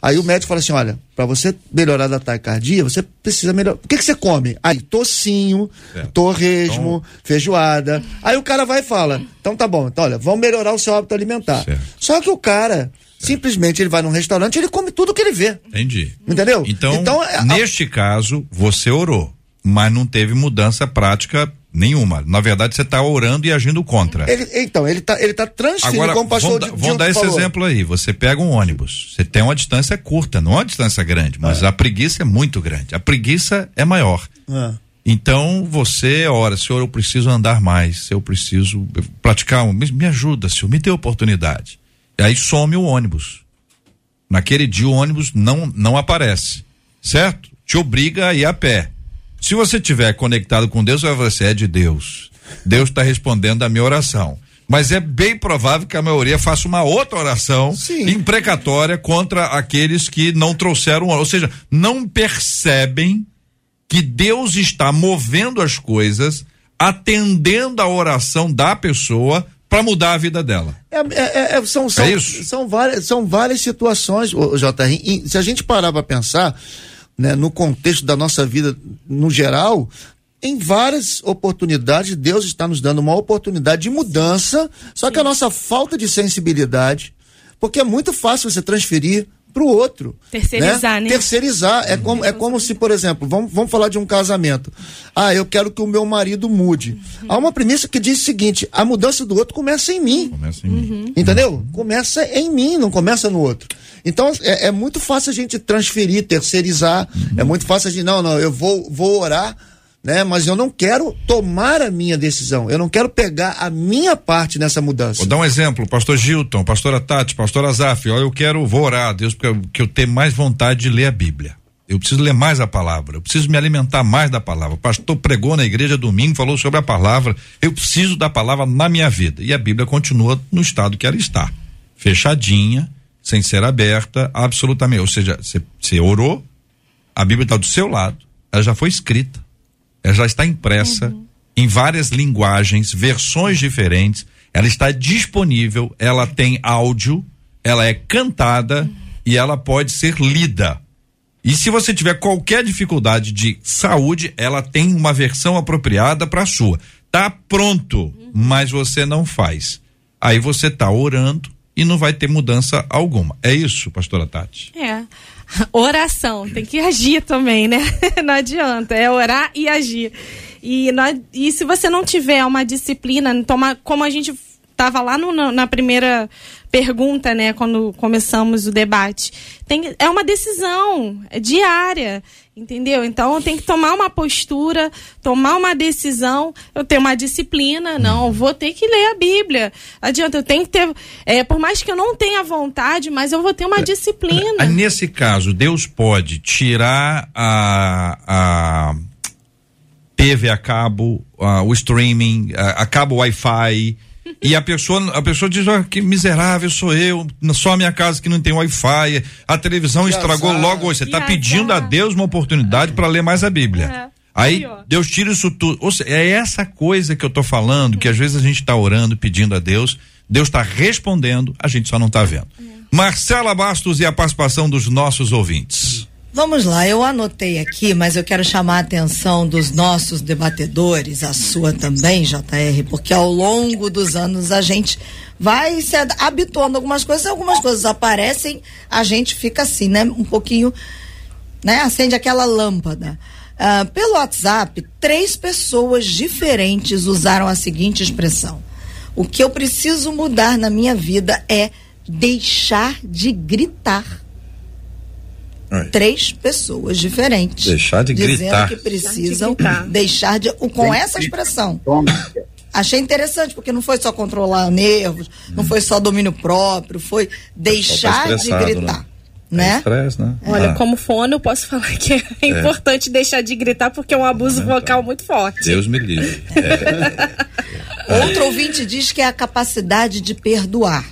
Aí o médico fala assim: olha, para você melhorar da taquicardia, você precisa melhorar. O que, que você come? Aí, tocinho, Certo. torresmo, feijoada. Aí o cara vai e fala: então tá bom, então olha, vamos melhorar o seu hábito alimentar. Certo. Só que o cara, simplesmente, ele vai num restaurante ele come tudo que ele vê. Entendi. Entendeu? Então, é- neste caso, você orou, mas não teve mudança prática nenhuma. Na verdade, você está orando e agindo contra. ele, então, ele tá, ele tá transferindo, Agora, como o pastor vamos, dar- Di- vamos dar esse falou. exemplo aí. Você pega um ônibus, você tem uma distância curta, não é uma distância grande, mas a preguiça é muito grande. A preguiça é maior. Ah. Então você ora, Senhor, eu preciso andar mais, eu preciso praticar, um- me, me ajuda, Senhor, me dê oportunidade. E aí some o ônibus. Naquele dia o ônibus não não aparece, certo? Te obriga a ir a pé. Se você tiver conectado com Deus, você é de Deus. Deus está respondendo a minha oração. Mas é bem provável que a maioria faça uma outra oração Sim. imprecatória contra aqueles que não trouxeram, ou seja, não percebem que Deus está movendo as coisas, atendendo a oração da pessoa para mudar a vida dela. É, é- é- são, são, É isso? são, várias, são várias situações, JR. Se a gente parar para pensar, né, no contexto da nossa vida no geral, em várias oportunidades, Deus está nos dando uma oportunidade de mudança, só que a nossa falta de sensibilidade, porque é muito fácil você transferir para o outro. Terceirizar, né? Terceirizar. É como, é como se, por exemplo, vamos, vamos falar de um casamento. Ah, eu quero que o meu marido mude. Há uma premissa que diz o seguinte: a mudança do outro começa em mim. Começa em mim. Entendeu? Começa em mim, não começa no outro. Então é, é muito fácil a gente transferir, terceirizar. É muito fácil a gente, não, não, eu vou, vou orar, né? Mas eu não quero tomar a minha decisão. Eu não quero pegar a minha parte nessa mudança. Vou dar um exemplo, pastor Gilton, pastora Tati, pastor Azaf, olha, eu quero, vou orar a Deus porque eu, tenho mais vontade de ler a Bíblia. Eu preciso ler mais a palavra, eu preciso me alimentar mais da palavra. O pastor pregou na igreja domingo, falou sobre a palavra. Eu preciso da palavra na minha vida. E a Bíblia continua no estado que ela está. Fechadinha, sem ser aberta, absolutamente. Ou seja, você orou, a Bíblia está do seu lado, ela já foi escrita, ela já está impressa em várias linguagens, versões diferentes, ela está disponível, ela tem áudio, ela é cantada e ela pode ser lida. E se você tiver qualquer dificuldade de saúde, ela tem uma versão apropriada para a sua. Tá pronto, mas você não faz. Aí você tá orando e não vai ter mudança alguma. É isso, pastora Tati? É. Oração, tem que agir também, né? (laughs) Não adianta, é orar e agir. E, e se você não tiver uma disciplina, toma, como a gente estava lá no, na primeira pergunta, né, quando começamos o debate. Tem, é uma decisão diária, entendeu? Então tem que tomar uma postura, tomar uma decisão. Eu tenho uma disciplina, não, vou ter que ler a Bíblia. Adianta, eu tenho que ter, é, por mais que eu não tenha vontade, mas eu vou ter uma disciplina. Nesse caso, Deus pode tirar a, a TV a cabo, a, o streaming, a, a cabo Wi-Fi e a pessoa, a pessoa diz, oh, que miserável sou eu, só a minha casa que não tem Wi-Fi, a televisão que estragou azar. logo hoje. Você está pedindo a Deus uma oportunidade para ler mais a Bíblia. É. Aí Deus tira isso tudo. Ou seja, é essa coisa que eu tô falando, que às vezes a gente está orando, pedindo a Deus, Deus está respondendo, a gente só não está vendo. É. Marcela Bastos e a participação dos nossos ouvintes. Vamos lá, eu anotei aqui, mas eu quero chamar a atenção dos nossos debatedores, a sua também, JR, porque ao longo dos anos a gente vai se habituando a algumas coisas, algumas coisas aparecem, a gente fica assim, né? Um pouquinho, né? Acende aquela lâmpada. Uh, pelo WhatsApp, três pessoas diferentes usaram a seguinte expressão: O que eu preciso mudar na minha vida é deixar de gritar. Três pessoas diferentes. Deixar de gritar. que precisam de deixar de. Com essa expressão. Achei interessante, porque não foi só controlar nervos, não foi só domínio próprio, foi deixar de né? gritar. Né? É estresse, né? Olha, ah. como fono, eu posso falar que é, é, importante deixar de gritar porque é um abuso vocal muito forte. Deus me livre. (laughs) É. Outro ouvinte diz que é a capacidade de perdoar.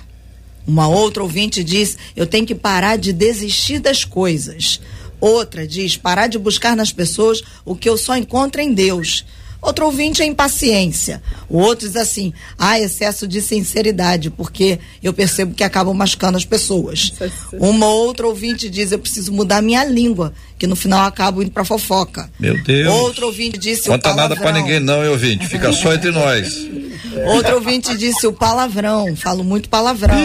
Uma outra ouvinte diz: eu tenho que parar de desistir das coisas. Outra diz: parar de buscar nas pessoas o que eu só encontro em Deus. Outro ouvinte é impaciência. O outro diz assim: ah, excesso de sinceridade, porque eu percebo que acabam machucando as pessoas. Uma outra ouvinte diz: eu preciso mudar minha língua, que no final acabo indo pra fofoca. Meu Deus. Outro ouvinte disse: Conta nada pra ninguém, não, eu ouvinte. Fica só entre nós. Outro ouvinte disse: o palavrão. Falo muito palavrão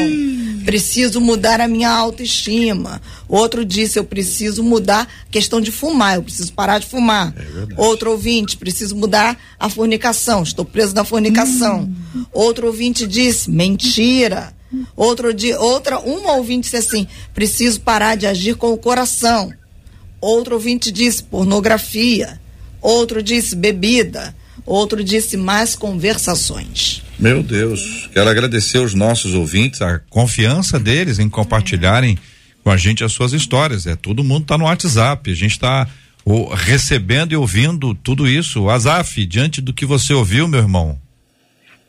preciso mudar a minha autoestima. Outro disse, eu preciso mudar a questão de fumar, eu preciso parar de fumar. É Outro ouvinte, preciso mudar a fornicação, estou preso na fornicação. Hum. Outro ouvinte disse, mentira. Outro dia, outra, uma ouvinte disse assim, preciso parar de agir com o coração. Outro ouvinte disse, pornografia. Outro disse, bebida. Outro disse, mais conversações. Meu Deus, quero agradecer aos nossos ouvintes a confiança deles em compartilharem com a gente as suas histórias. É, todo mundo está no WhatsApp, a gente está recebendo e ouvindo tudo isso. Azaf, diante do que você ouviu, meu irmão.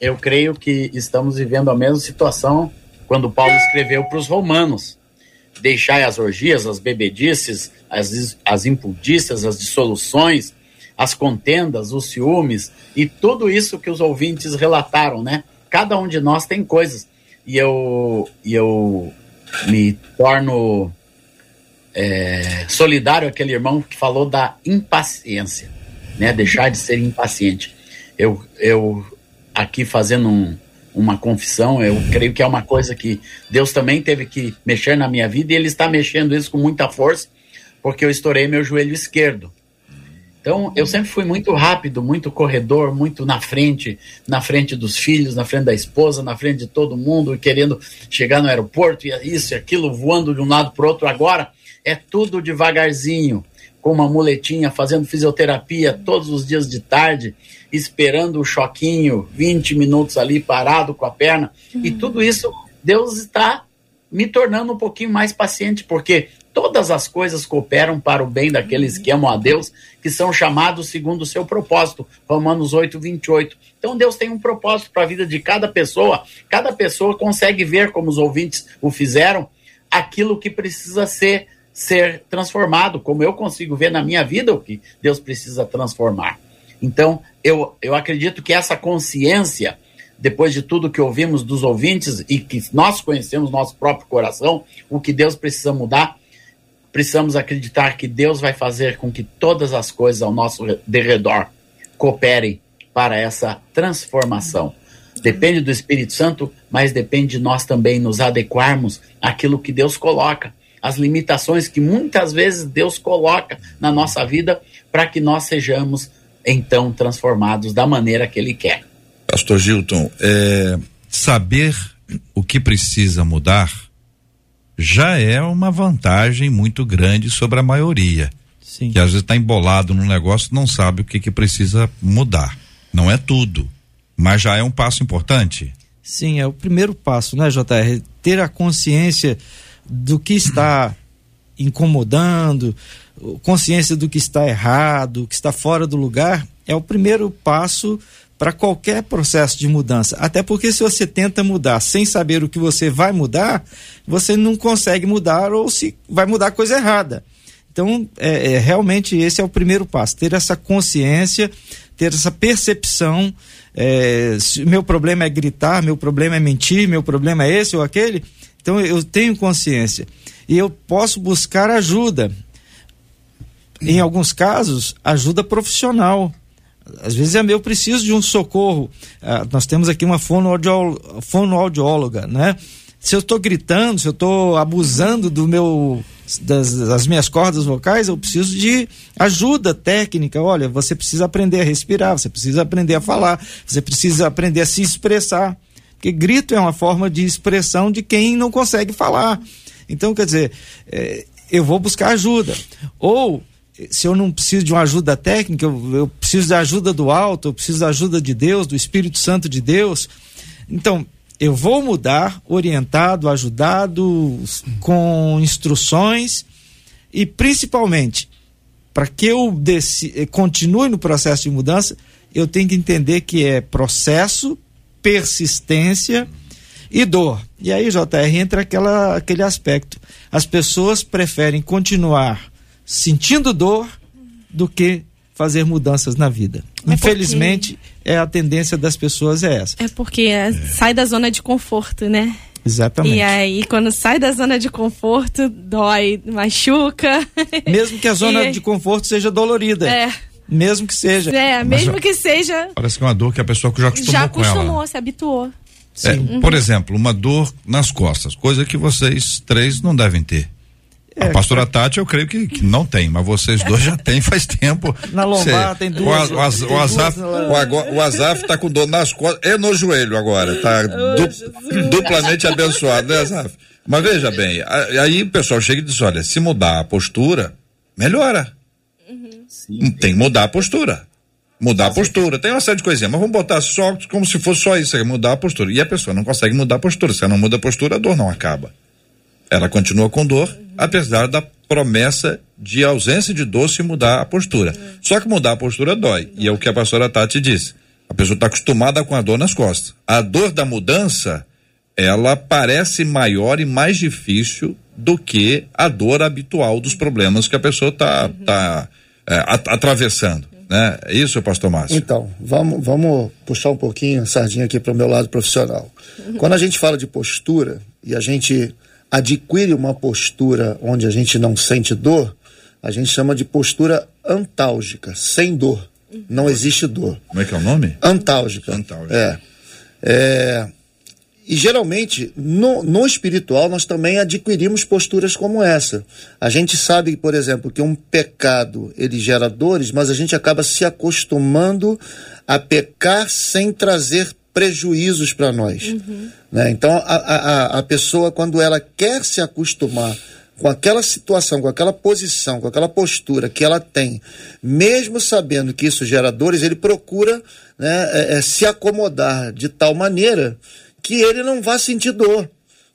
Eu creio que estamos vivendo a mesma situação quando Paulo escreveu para os romanos. Deixai as orgias, as bebedices, as, as impudícias, as dissoluções, as contendas, os ciúmes e tudo isso que os ouvintes relataram, né? Cada um de nós tem coisas. E eu, e eu me torno é, solidário aquele irmão que falou da impaciência, né? Deixar de ser impaciente. Eu, eu aqui fazendo um, uma confissão, eu creio que é uma coisa que Deus também teve que mexer na minha vida e Ele está mexendo isso com muita força, porque eu estourei meu joelho esquerdo. Então, eu sempre fui muito rápido, muito corredor, muito na frente, na frente dos filhos, na frente da esposa, na frente de todo mundo, querendo chegar no aeroporto, e isso e aquilo, voando de um lado para o outro. Agora, é tudo devagarzinho, com uma muletinha, fazendo fisioterapia todos os dias de tarde, esperando o choquinho, 20 minutos ali parado com a perna. Uhum. E tudo isso, Deus está me tornando um pouquinho mais paciente, porque todas as coisas cooperam para o bem daqueles que amam a Deus, que são chamados segundo o seu propósito. Romanos 8, 28. Então Deus tem um propósito para a vida de cada pessoa. Cada pessoa consegue ver, como os ouvintes o fizeram, aquilo que precisa ser, ser transformado, como eu consigo ver na minha vida o que Deus precisa transformar. Então, eu, eu acredito que essa consciência depois de tudo que ouvimos dos ouvintes e que nós conhecemos nosso próprio coração, o que Deus precisa mudar, precisamos acreditar que Deus vai fazer com que todas as coisas ao nosso derredor cooperem para essa transformação. Depende do Espírito Santo, mas depende de nós também nos adequarmos àquilo que Deus coloca, as limitações que muitas vezes Deus coloca na nossa vida para que nós sejamos então transformados da maneira que Ele quer. Pastor Gilton, é, saber o que precisa mudar já é uma vantagem muito grande sobre a maioria. Sim. Que às vezes está embolado no negócio não sabe o que, que precisa mudar. Não é tudo, mas já é um passo importante. Sim, é o primeiro passo, né, JR? Ter a consciência do que está (clears throat) incomodando, consciência do que está errado, que está fora do lugar, é o primeiro passo para qualquer processo de mudança. Até porque se você tenta mudar sem saber o que você vai mudar, você não consegue mudar ou se vai mudar coisa errada. Então, é, é, realmente esse é o primeiro passo, ter essa consciência, ter essa percepção. É, meu problema é gritar, meu problema é mentir, meu problema é esse ou aquele. Então, eu tenho consciência e eu posso buscar ajuda. Em alguns casos, ajuda profissional às vezes é meu, eu preciso de um socorro. Ah, nós temos aqui uma fonoaudióloga, né? Se eu estou gritando, se eu estou abusando do meu das, das, minhas cordas vocais, eu preciso de ajuda técnica. Olha, você precisa aprender a respirar, você precisa aprender a falar, você precisa aprender a se expressar. Porque grito é uma forma de expressão de quem não consegue falar. Então, quer dizer, é, eu vou buscar ajuda. Ou se eu não preciso de uma ajuda técnica, eu, eu, preciso da ajuda do alto, eu preciso da ajuda de Deus, do Espírito Santo de Deus. Então, eu vou mudar, orientado, ajudado, com instruções e principalmente, para que eu eh, continue no processo de mudança, eu tenho que entender que é processo, persistência e dor. E aí, JR, entra aquela, aquele aspecto. As pessoas preferem continuar sentindo dor do que fazer mudanças na vida. É Infelizmente, porque... é a tendência das pessoas é essa. É porque é, sai da zona de conforto, né? Exatamente. E aí, quando sai da zona de conforto, dói, machuca. (laughs) Mesmo que a zona e... de conforto seja dolorida. É. Mesmo que seja. É, mesmo Mas, que seja. Parece que é uma dor que a pessoa já acostumou já acostumou, com ela. se habituou. É, uhum. Por exemplo, uma dor nas costas, coisa que vocês três não devem ter. É, a pastora Tati, eu creio que, que, não tem, mas vocês dois já têm faz tempo. (laughs) Na lombar tem duas. O, o, o, Azaf, o, Azaf tá com dor nas costas e no joelho agora, tá du, duplamente abençoado, né, Azaf? Mas veja bem, aí o pessoal chega e diz: olha, se mudar a postura, melhora. Uhum. Tem que mudar a postura. Mudar a postura, tem uma série de coisinhas, mas vamos botar só como se fosse só isso, mudar a postura. E a pessoa não consegue mudar a postura. Se ela não muda a postura, a dor não acaba. Ela continua com dor, apesar da promessa de ausência de dor se mudar a postura. Só que mudar a postura dói, e é o que a pastora Tati disse. A pessoa está acostumada com a dor nas costas. A dor da mudança, ela parece maior e mais difícil do que a dor habitual dos problemas que a pessoa está tá, é, atravessando. Né? É isso, pastor Márcio? Então, vamos, vamos puxar um pouquinho a sardinha aqui para o meu lado profissional. Quando a gente fala de postura e a gente adquire uma postura onde a gente não sente dor, a gente chama de postura antálgica, sem dor. Não existe dor. Como é que é o nome? Antálgica. Antálgica. É. é e geralmente, no, no espiritual, nós também adquirimos posturas como essa. A gente sabe, por exemplo, que um pecado ele gera dores, mas a gente acaba se acostumando a pecar sem trazer prejuízos para nós. Uhum. Né? Então, a, a, a pessoa, quando ela quer se acostumar com aquela situação, com aquela posição, com aquela postura que ela tem, mesmo sabendo que isso gera dores, ele procura né, é, é, se acomodar de tal maneira que ele não vá sentir dor.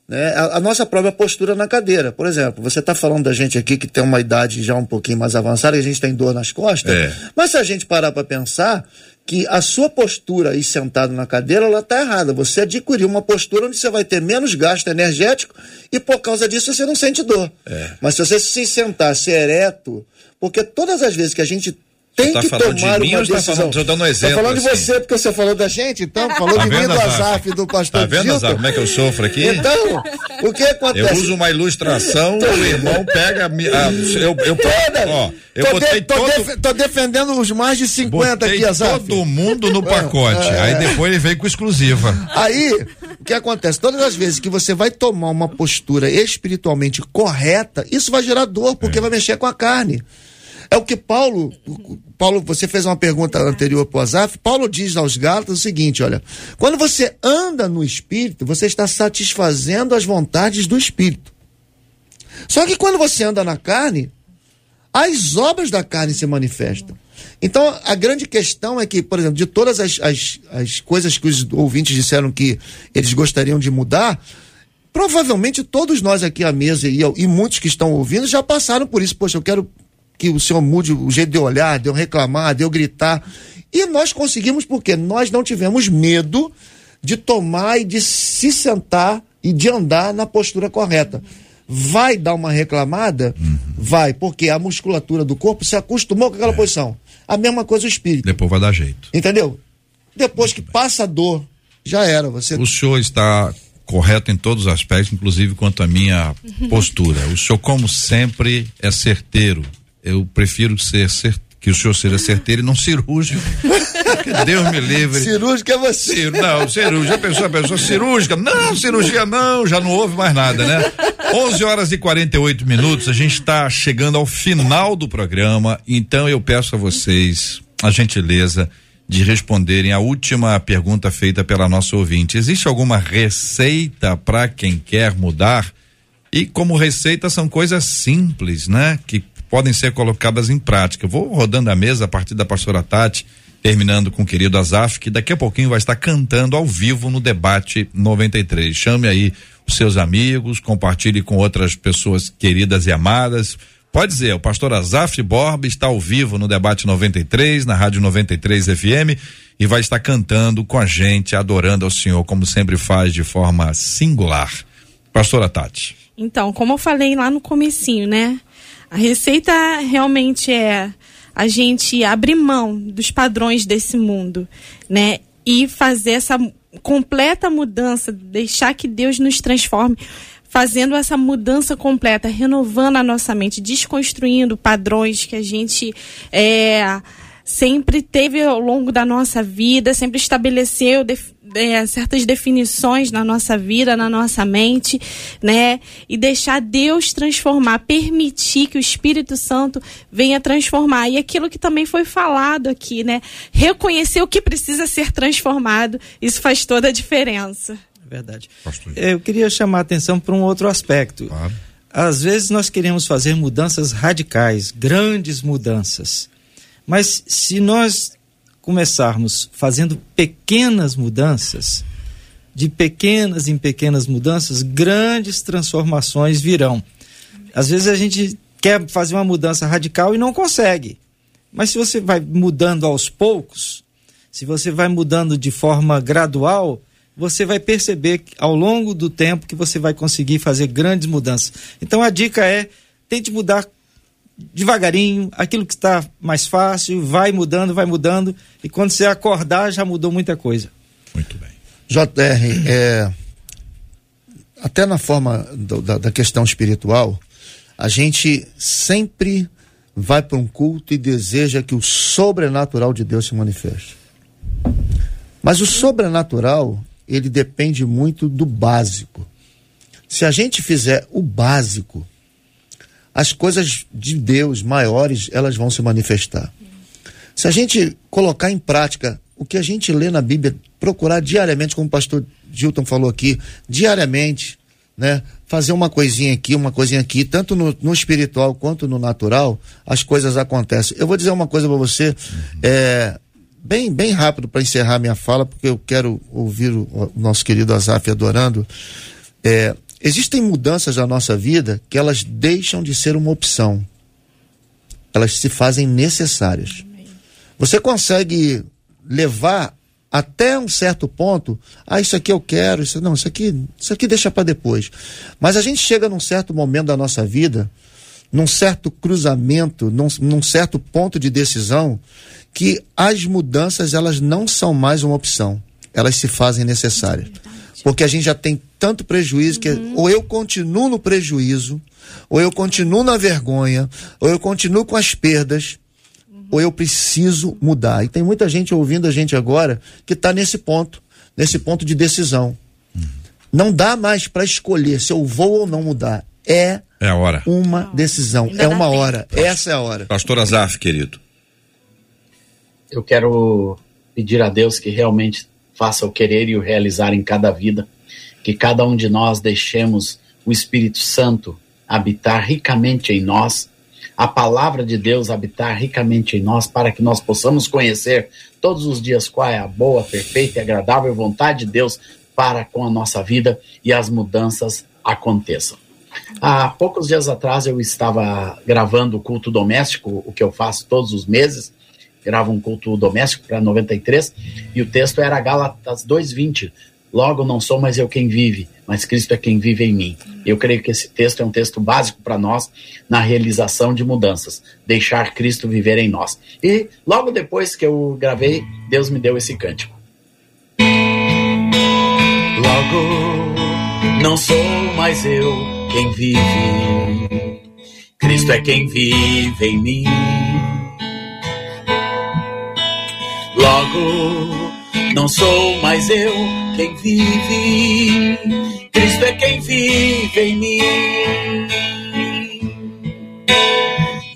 Né? A, a, nossa própria postura na cadeira. Por exemplo, você está falando da gente aqui que tem uma idade já um pouquinho mais avançada e a gente tem dor nas costas, é. mas se a gente parar para pensar, que a sua postura aí sentado na cadeira, ela está errada. Você adquiriu uma postura onde você vai ter menos gasto energético e por causa disso você não sente dor. É. Mas se você se sentar, ser ereto, porque todas as vezes que a gente tem tá que tomar de mim, uma tá decisão. falando, tô dando um exemplo. Tô falando assim. de você, porque você falou da gente, então, falou Tá de mim, do Azaf? Do pastor Tá vendo, Gilton. Azaf, como é que eu sofro aqui? Então, o que Eu acontece? uso uma ilustração, o irmão pega a, a- eu, eu, Toda. ó, eu tô, botei de- tô todo, def- tô defendendo os mais de 50 botei aqui, Azaf. todo mundo no pacote. é. Aí depois ele veio com exclusiva. Aí, o que acontece? Todas as vezes que você vai tomar uma postura espiritualmente correta, isso vai gerar dor, porque vai mexer com a carne. É o que Paulo, Paulo, você fez uma pergunta anterior para o Azaf, Paulo diz aos Gálatas o seguinte, olha, quando você anda no Espírito, você está satisfazendo as vontades do Espírito. Só que quando você anda na carne, as obras da carne se manifestam. Então, a grande questão é que, por exemplo, de todas as, as, as coisas que os ouvintes disseram que eles gostariam de mudar, provavelmente todos nós aqui à mesa e, e muitos que estão ouvindo já passaram por isso. Poxa, eu quero que o senhor mude o jeito de eu olhar, de eu reclamar, de eu gritar. E nós conseguimos porque nós não tivemos medo de tomar e de se sentar e de andar na postura correta. Vai dar uma reclamada? Vai, porque a musculatura do corpo se acostumou com aquela posição. A mesma coisa o espírito. Depois vai dar jeito. Entendeu? Depois que passa a dor, já era. Você O senhor está correto em todos os aspectos, inclusive quanto à minha (laughs) postura. O senhor, como sempre, é certeiro. Eu prefiro ser que o senhor seja certeiro e não cirúrgico. que (laughs) Deus me livre. cirúrgico é você. Cir- Não, cirúrgica, a pessoa, a pessoa cirúrgica, não, cirurgia não, já não houve mais nada, né? 11 horas e 48 minutos, a gente está chegando ao final do programa, então eu peço a vocês a gentileza de responderem a última pergunta feita pela nossa ouvinte. Existe alguma receita para quem quer mudar? E como receita são coisas simples, né? Que podem ser colocadas em prática. Vou rodando a mesa a partir da pastora Tati, terminando com o querido Azaf, que daqui a pouquinho vai estar cantando ao vivo no debate 93. Chame aí os seus amigos, compartilhe com outras pessoas queridas e amadas. Pode dizer, o pastor Azaf Borba está ao vivo no debate 93, na Rádio 93 FM, e vai estar cantando com a gente, adorando ao Senhor, como sempre faz de forma singular. Pastora Tati. Então, como eu falei lá no comecinho, né? A receita realmente é a gente abrir mão dos padrões desse mundo, né? E fazer essa completa mudança, deixar que Deus nos transforme, fazendo essa mudança completa, renovando a nossa mente, desconstruindo padrões que a gente é, sempre teve ao longo da nossa vida, sempre estabeleceu def- é, certas definições na nossa vida, na nossa mente, né? E deixar Deus transformar, permitir que o Espírito Santo venha transformar. E aquilo que também foi falado aqui, né? Reconhecer o que precisa ser transformado, isso faz toda a diferença. É verdade. Eu queria chamar a atenção para um outro aspecto. Claro. Às vezes nós queremos fazer mudanças radicais, grandes mudanças. Mas se nós começarmos fazendo pequenas mudanças, de pequenas em pequenas mudanças, grandes transformações virão. Às vezes a gente quer fazer uma mudança radical e não consegue. Mas se você vai mudando aos poucos, se você vai mudando de forma gradual, você vai perceber ao longo do tempo que você vai conseguir fazer grandes mudanças. Então a dica é tente mudar devagarinho, aquilo que está mais fácil, vai mudando, vai mudando, e quando você acordar já mudou muita coisa. Muito bem. JR, é, até na forma do- da, da questão espiritual, a gente sempre vai para um culto e deseja que o sobrenatural de Deus se manifeste. Mas o sobrenatural, ele depende muito do básico. Se a gente fizer o básico, as coisas de Deus maiores, elas vão se manifestar. Se a gente colocar em prática o que a gente lê na Bíblia, procurar diariamente, como o pastor Gilton falou aqui, diariamente, né? Fazer uma coisinha aqui, uma coisinha aqui, tanto no, no espiritual quanto no natural, as coisas acontecem. Eu vou dizer uma coisa para você, é, bem, bem rápido para encerrar minha fala, porque eu quero ouvir o, o nosso querido Azaf adorando. É, existem mudanças na nossa vida que elas deixam de ser uma opção. Elas se fazem necessárias. Você consegue levar até um certo ponto, ah, isso aqui eu quero, isso não, isso aqui, isso aqui deixa para depois. Mas a gente chega num certo momento da nossa vida num certo cruzamento, num, num certo ponto de decisão, que as mudanças elas não são mais uma opção, elas se fazem necessárias. Porque a gente já tem tanto prejuízo que uhum. ou eu continuo no prejuízo, ou eu continuo na vergonha, ou eu continuo com as perdas, uhum. ou eu preciso mudar. E tem muita gente ouvindo a gente agora que está nesse ponto, nesse ponto de decisão. Uhum. Não dá mais para escolher se eu vou ou não mudar. É, é a hora. uma decisão, é uma hora. Essa é a hora. Pastor Azaf, querido. Eu quero pedir a Deus que realmente faça o querer e o realizar em cada vida, que cada um de nós deixemos o Espírito Santo habitar ricamente em nós, a palavra de Deus habitar ricamente em nós, para que nós possamos conhecer todos os dias qual é a boa, perfeita e agradável vontade de Deus para com a nossa vida e as mudanças aconteçam. Há poucos dias atrás eu estava gravando o culto doméstico, o que eu faço todos os meses, gravo um culto doméstico para 93, e o texto era Gálatas 2:20. Logo não sou mais eu quem vive, mas Cristo é quem vive em mim. Eu creio que esse texto é um texto básico para nós na realização de mudanças, deixar Cristo viver em nós. E logo depois que eu gravei, Deus me deu esse cântico. Logo não sou mais eu quem vive, Cristo é quem vive em mim. Logo, não sou mais eu quem vive, Cristo é quem vive em mim.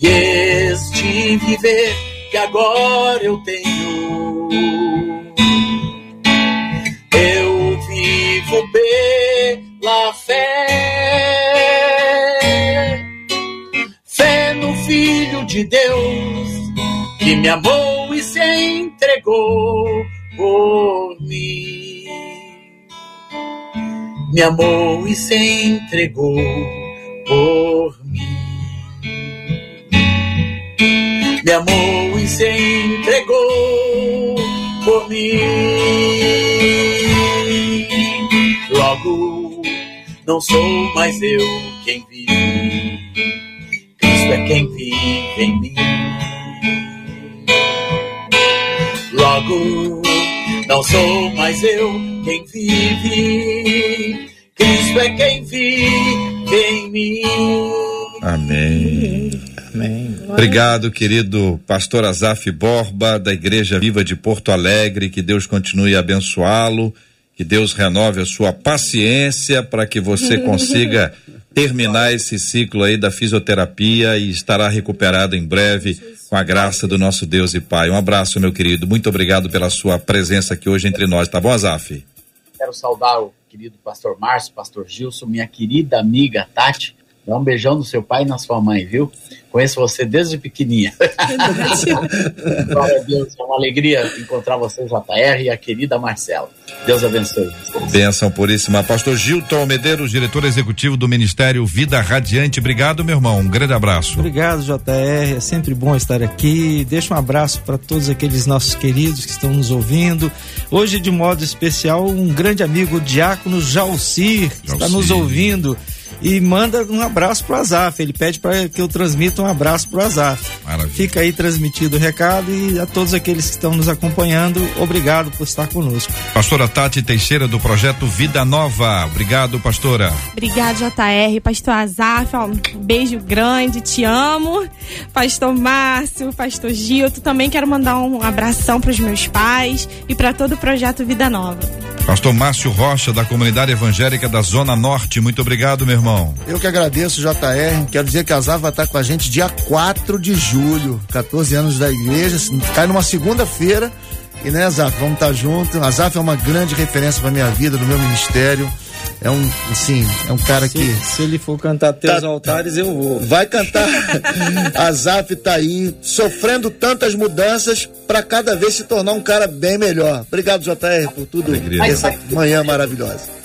E este viver que agora eu tenho, eu vivo pela fé, fé no Filho de Deus que me amou entregou por mim. Me amou e se entregou por mim. Me amou e se entregou por mim. Logo, não sou mais eu quem vive, Cristo é quem vive em mim. Logo, não sou mais eu quem vive, Cristo é quem vive em mim. Amém. Amém. Obrigado, querido pastor Azaf Borba, da Igreja Viva de Porto Alegre. Que Deus continue a abençoá-lo. Que Deus renove a sua paciência para que você (laughs) consiga terminar esse ciclo aí da fisioterapia e estará recuperado em breve com a graça do nosso Deus e Pai. Um abraço, meu querido. Muito obrigado pela sua presença aqui hoje entre nós, tá bom, Azaf? Quero saudar o querido pastor Márcio, pastor Gilson, minha querida amiga Tati. Dá um beijão no seu pai e na sua mãe, viu? Conheço você desde pequenininha. (laughs) Glória a Deus, é uma alegria encontrar você, JR, e a querida Marcela. Deus abençoe. Bênção puríssima. Pastor Gilton Medeiros, diretor executivo do Ministério Vida Radiante. Obrigado, meu irmão. Um grande abraço. Obrigado, JR. É sempre bom estar aqui. Deixa um abraço para todos aqueles nossos queridos que estão nos ouvindo. Hoje, de modo especial, um grande amigo, o Diácono Jalcir, que está nos ouvindo e manda um abraço pro Azaf. Ele pede para que eu transmita um abraço pro Azaf. Maravilha. Fica aí transmitido o recado e a todos aqueles que estão nos acompanhando, obrigado por estar conosco. Pastora Tati Teixeira do projeto Vida Nova. Obrigado, pastora. Obrigado, JR. Pastor Azaf, um beijo grande, te amo. Pastor Márcio, pastor Gilto, também quero mandar um abração para os meus pais e para todo o projeto Vida Nova. Pastor Márcio Rocha, da comunidade evangélica da Zona Norte, muito obrigado, meu irmão. Eu que agradeço, JR. Quero dizer que a Zava vai estar com a gente dia 4 de julho, 14 anos da igreja, cai numa segunda-feira. E né, Zaf, vamos estar juntos. A Zaf é uma grande referência para minha vida, no meu ministério é um, assim, é um cara se, que. Se ele for cantar teus tá, altares, eu vou. Vai cantar. a Zaf tá aí, sofrendo tantas mudanças para cada vez se tornar um cara bem melhor. Obrigado, JR, por tudo. Alegria. Essa manhã maravilhosa.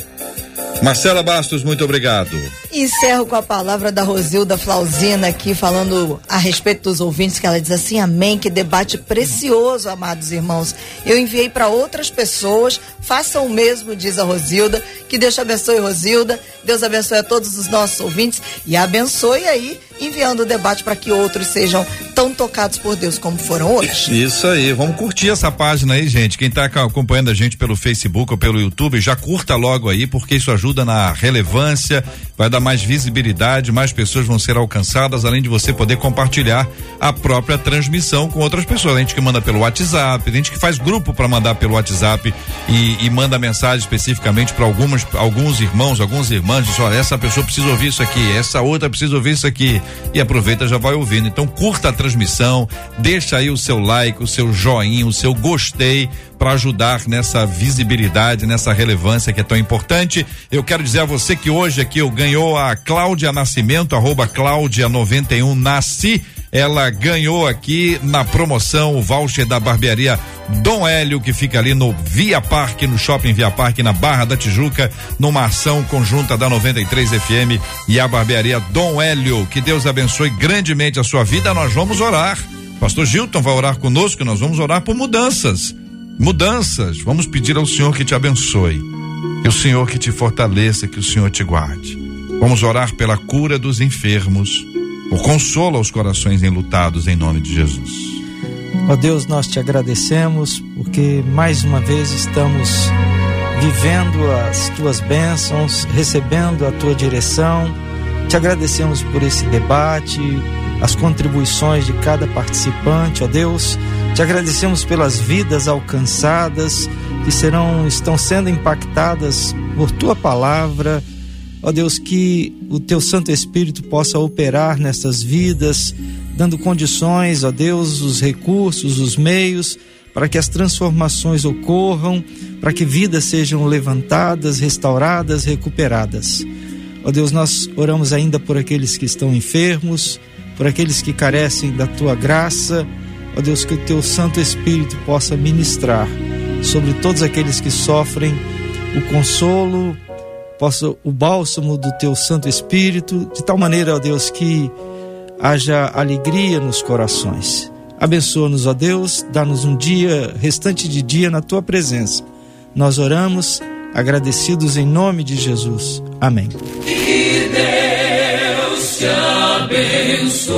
Marcela Bastos, muito obrigado. Encerro com a palavra da Rosilda Flauzina aqui, falando a respeito dos ouvintes, que ela diz assim: Amém, que debate precioso, amados irmãos. Eu enviei para outras pessoas, façam o mesmo, diz a Rosilda. Que Deus te abençoe, Rosilda. Deus abençoe a todos os nossos ouvintes e abençoe aí enviando o debate para que outros sejam tão tocados por Deus como foram hoje. Isso aí, vamos curtir essa página aí, gente. Quem está acompanhando a gente pelo Facebook ou pelo YouTube, já curta logo aí, porque isso ajuda na relevância, vai dar mais visibilidade, mais pessoas vão ser alcançadas, além de você poder compartilhar a própria transmissão com outras pessoas. A gente que manda pelo WhatsApp, a gente que faz grupo para mandar pelo WhatsApp e, e manda mensagem especificamente para algumas alguns irmãos, algumas irmãs, diz, olha, essa pessoa precisa ouvir isso aqui, essa outra precisa ouvir isso aqui e aproveita já vai ouvindo. Então curta a transmissão, deixa aí o seu like, o seu joinha, o seu gostei para ajudar nessa visibilidade, nessa relevância que é tão importante. Eu quero dizer a você que hoje aqui eu ganhou a Cláudia Nascimento, arroba Cláudia 91 Nasci ela ganhou aqui na promoção o voucher da barbearia Dom Hélio, que fica ali no Via Parque, no Shopping Via Parque, na Barra da Tijuca, numa ação conjunta da 93 FM e a barbearia Dom Hélio. Que Deus abençoe grandemente a sua vida. Nós vamos orar. Pastor Gilton vai orar conosco, nós vamos orar por mudanças. Mudanças. Vamos pedir ao Senhor que te abençoe. Que o Senhor que te fortaleça, que o Senhor te guarde. Vamos orar pela cura dos enfermos por consolo aos corações enlutados em nome de Jesus. Ó Deus, nós te agradecemos porque mais uma vez estamos vivendo as tuas bênçãos, recebendo a tua direção. Te agradecemos por esse debate, as contribuições de cada participante, ó Deus. Te agradecemos pelas vidas alcançadas que serão estão sendo impactadas por tua palavra Ó Deus, que o teu Santo Espírito possa operar nessas vidas, dando condições, ó Deus, os recursos, os meios para que as transformações ocorram, para que vidas sejam levantadas, restauradas, recuperadas. Ó Deus, nós oramos ainda por aqueles que estão enfermos, por aqueles que carecem da tua graça. Ó Deus, que o teu Santo Espírito possa ministrar sobre todos aqueles que sofrem o consolo, possa o bálsamo do teu Santo Espírito, de tal maneira, ó Deus, que haja alegria nos corações. Abençoa-nos, ó Deus, dá-nos um dia, restante de dia na tua presença. Nós oramos, agradecidos em nome de Jesus. Amém. Que Deus te abençoe.